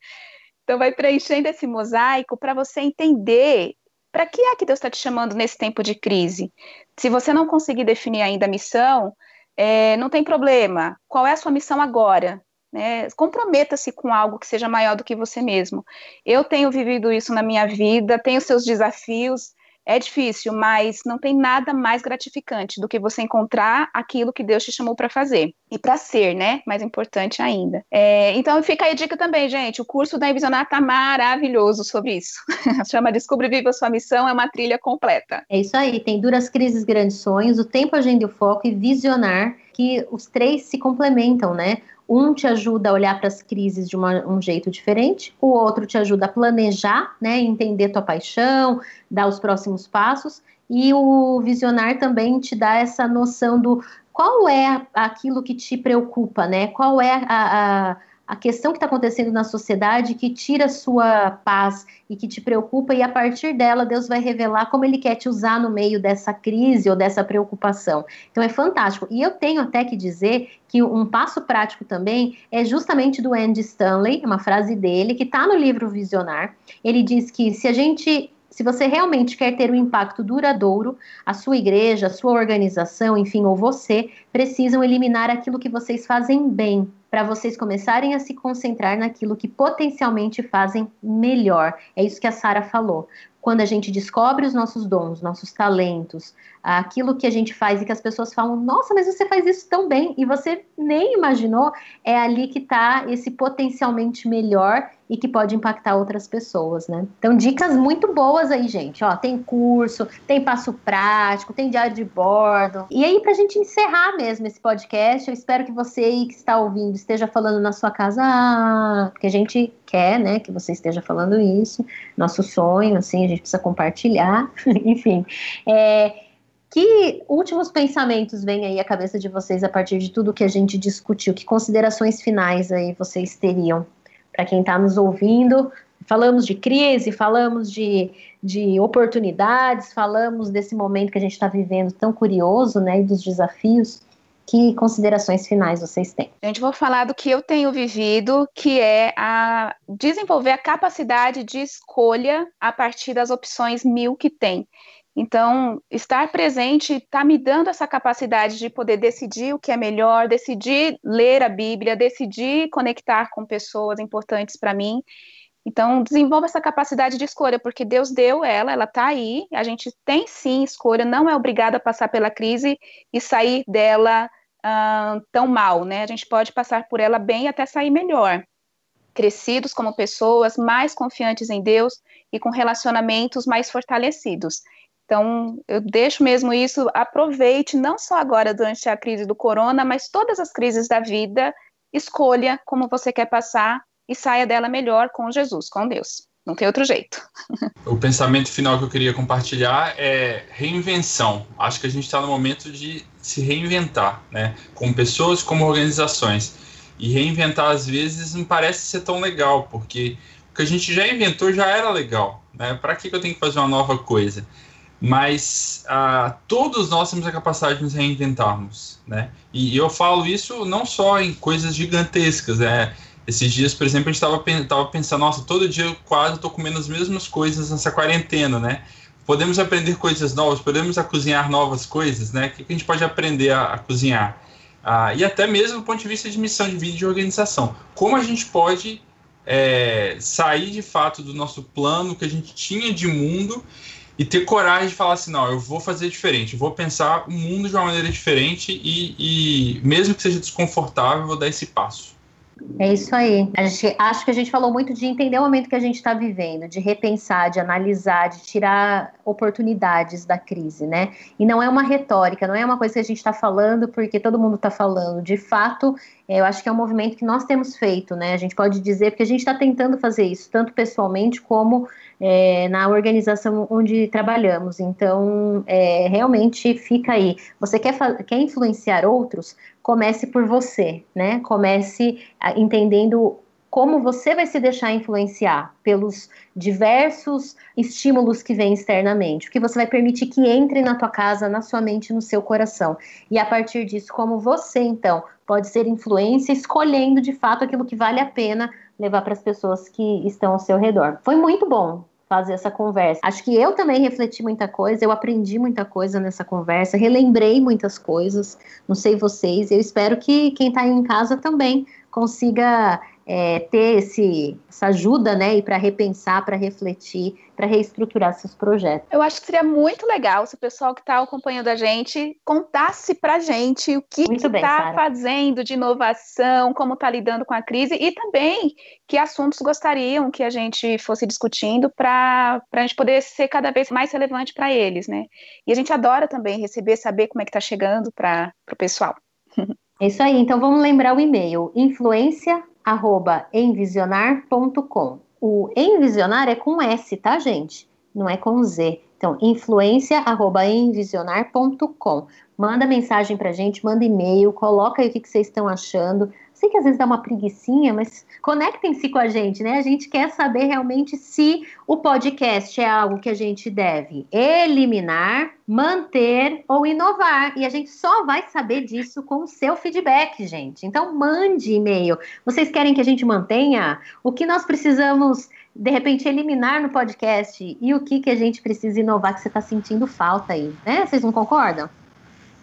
então vai preenchendo esse mosaico para você entender para que é que Deus está te chamando nesse tempo de crise. Se você não conseguir definir ainda a missão, é, não tem problema. Qual é a sua missão agora? Né? Comprometa-se com algo que seja maior do que você mesmo. Eu tenho vivido isso na minha vida, tenho seus desafios, é difícil, mas não tem nada mais gratificante do que você encontrar aquilo que Deus te chamou para fazer e para ser, né? Mais importante ainda. É, então fica aí a dica também, gente. O curso da Envisionar tá maravilhoso sobre isso. (laughs) Chama Descubra Viva Sua Missão, é uma trilha completa. É isso aí, tem duras crises, grandes sonhos, o tempo, agenda o foco e visionar que os três se complementam, né? Um te ajuda a olhar para as crises de uma, um jeito diferente, o outro te ajuda a planejar, né, entender tua paixão, dar os próximos passos, e o visionar também te dá essa noção do qual é aquilo que te preocupa, né? Qual é a, a, a questão que está acontecendo na sociedade que tira sua paz e que te preocupa, e a partir dela Deus vai revelar como Ele quer te usar no meio dessa crise ou dessa preocupação. Então é fantástico. E eu tenho até que dizer que um passo prático também é justamente do Andy Stanley, uma frase dele, que está no livro Visionar. Ele diz que se a gente se você realmente quer ter um impacto duradouro, a sua igreja, a sua organização, enfim, ou você, precisam eliminar aquilo que vocês fazem bem, para vocês começarem a se concentrar naquilo que potencialmente fazem melhor. É isso que a Sara falou. Quando a gente descobre os nossos dons, nossos talentos, aquilo que a gente faz e que as pessoas falam, nossa, mas você faz isso tão bem e você nem imaginou, é ali que está esse potencialmente melhor e que pode impactar outras pessoas, né? Então, dicas muito boas aí, gente. Ó, tem curso, tem passo prático, tem diário de bordo. E aí, para a gente encerrar mesmo esse podcast, eu espero que você aí que está ouvindo esteja falando na sua casa, ah, porque a gente quer, né, que você esteja falando isso. Nosso sonho, assim, a gente precisa compartilhar. (laughs) Enfim, é, que últimos pensamentos vêm aí à cabeça de vocês a partir de tudo que a gente discutiu? Que considerações finais aí vocês teriam para quem está nos ouvindo? Falamos de crise, falamos de, de oportunidades, falamos desse momento que a gente está vivendo tão curioso, né, e dos desafios. Que considerações finais vocês têm? Gente, vou falar do que eu tenho vivido, que é a desenvolver a capacidade de escolha a partir das opções mil que tem. Então, estar presente está me dando essa capacidade de poder decidir o que é melhor, decidir ler a Bíblia, decidir conectar com pessoas importantes para mim. Então, desenvolva essa capacidade de escolha, porque Deus deu ela, ela está aí, a gente tem sim escolha, não é obrigado a passar pela crise e sair dela uh, tão mal, né? A gente pode passar por ela bem até sair melhor. Crescidos como pessoas, mais confiantes em Deus e com relacionamentos mais fortalecidos. Então, eu deixo mesmo isso, aproveite, não só agora durante a crise do corona, mas todas as crises da vida, escolha como você quer passar e saia dela melhor com Jesus, com Deus. Não tem outro jeito. (laughs) O pensamento final que eu queria compartilhar é reinvenção. Acho que a gente está no momento de se reinventar, né? Com pessoas, como organizações. E reinventar, às vezes, não parece ser tão legal, porque o que a gente já inventou já era legal, né? Para que eu tenho que fazer uma nova coisa? Mas uh, todos nós temos a capacidade de nos reinventarmos, né? E eu falo isso não só em coisas gigantescas, é. Esses dias, por exemplo, a gente estava pensando, nossa, todo dia eu quase estou comendo as mesmas coisas nessa quarentena, né? Podemos aprender coisas novas, podemos a cozinhar novas coisas, né? O que a gente pode aprender a, a cozinhar? Ah, e até mesmo do ponto de vista de missão de vida e de organização. Como a gente pode é, sair de fato do nosso plano que a gente tinha de mundo e ter coragem de falar assim, não, eu vou fazer diferente, vou pensar o mundo de uma maneira diferente e, e mesmo que seja desconfortável, eu vou dar esse passo. É isso aí. Gente, acho que a gente falou muito de entender o momento que a gente está vivendo, de repensar, de analisar, de tirar oportunidades da crise, né? E não é uma retórica, não é uma coisa que a gente está falando porque todo mundo está falando. De fato, eu acho que é um movimento que nós temos feito, né? A gente pode dizer, porque a gente está tentando fazer isso, tanto pessoalmente como é, na organização onde trabalhamos. Então, é, realmente fica aí. Você quer, quer influenciar outros? Comece por você, né? Comece entendendo como você vai se deixar influenciar pelos diversos estímulos que vêm externamente, o que você vai permitir que entre na tua casa, na sua mente, no seu coração. E a partir disso, como você então pode ser influência, escolhendo de fato aquilo que vale a pena levar para as pessoas que estão ao seu redor. Foi muito bom fazer essa conversa. Acho que eu também refleti muita coisa, eu aprendi muita coisa nessa conversa, relembrei muitas coisas, não sei vocês, eu espero que quem está em casa também consiga é, ter esse, essa ajuda, né, e para repensar, para refletir, para reestruturar seus projetos. Eu acho que seria muito legal se o pessoal que está acompanhando a gente contasse para a gente o que está fazendo de inovação, como está lidando com a crise e também que assuntos gostariam que a gente fosse discutindo para a gente poder ser cada vez mais relevante para eles, né? E a gente adora também receber, saber como é que está chegando para o pessoal. (laughs) É isso aí, então vamos lembrar o e-mail influência@envisionar.com. O envisionar é com S, tá, gente? Não é com Z. Então, influência@envisionar.com. manda mensagem pra gente, manda e-mail, coloca aí o que, que vocês estão achando. Sei que às vezes dá uma preguiçinha, mas conectem-se com a gente, né? A gente quer saber realmente se o podcast é algo que a gente deve eliminar, manter ou inovar. E a gente só vai saber disso com o seu feedback, gente. Então, mande e-mail. Vocês querem que a gente mantenha? O que nós precisamos de repente eliminar no podcast e o que que a gente precisa inovar que você está sentindo falta aí, né? Vocês não concordam?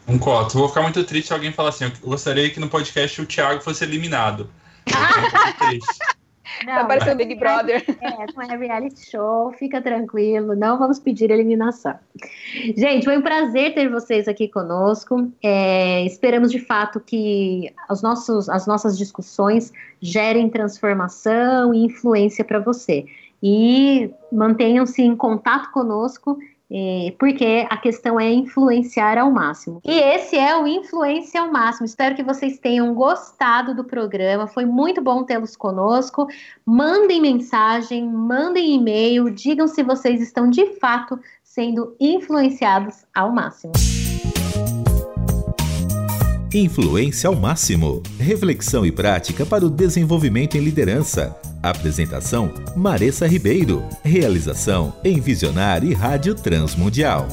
Um coto. Vou ficar muito triste se alguém falar assim: eu gostaria que no podcast o Thiago fosse eliminado. (laughs) Não, tá parecendo Big Brother. É, não é reality show, fica tranquilo, não vamos pedir eliminação. Gente, foi um prazer ter vocês aqui conosco. É, esperamos de fato que os nossos, as nossas discussões gerem transformação e influência para você. E mantenham-se em contato conosco é, porque a questão é influenciar ao máximo. E esse é o Influência ao Máximo. Espero que vocês tenham gostado do programa. Foi muito bom tê-los conosco. Mandem mensagem, mandem e-mail, digam se vocês estão de fato sendo influenciados ao máximo. Influência ao máximo. Reflexão e prática para o desenvolvimento em liderança. Apresentação: Maressa Ribeiro. Realização: Envisionar e Rádio Transmundial.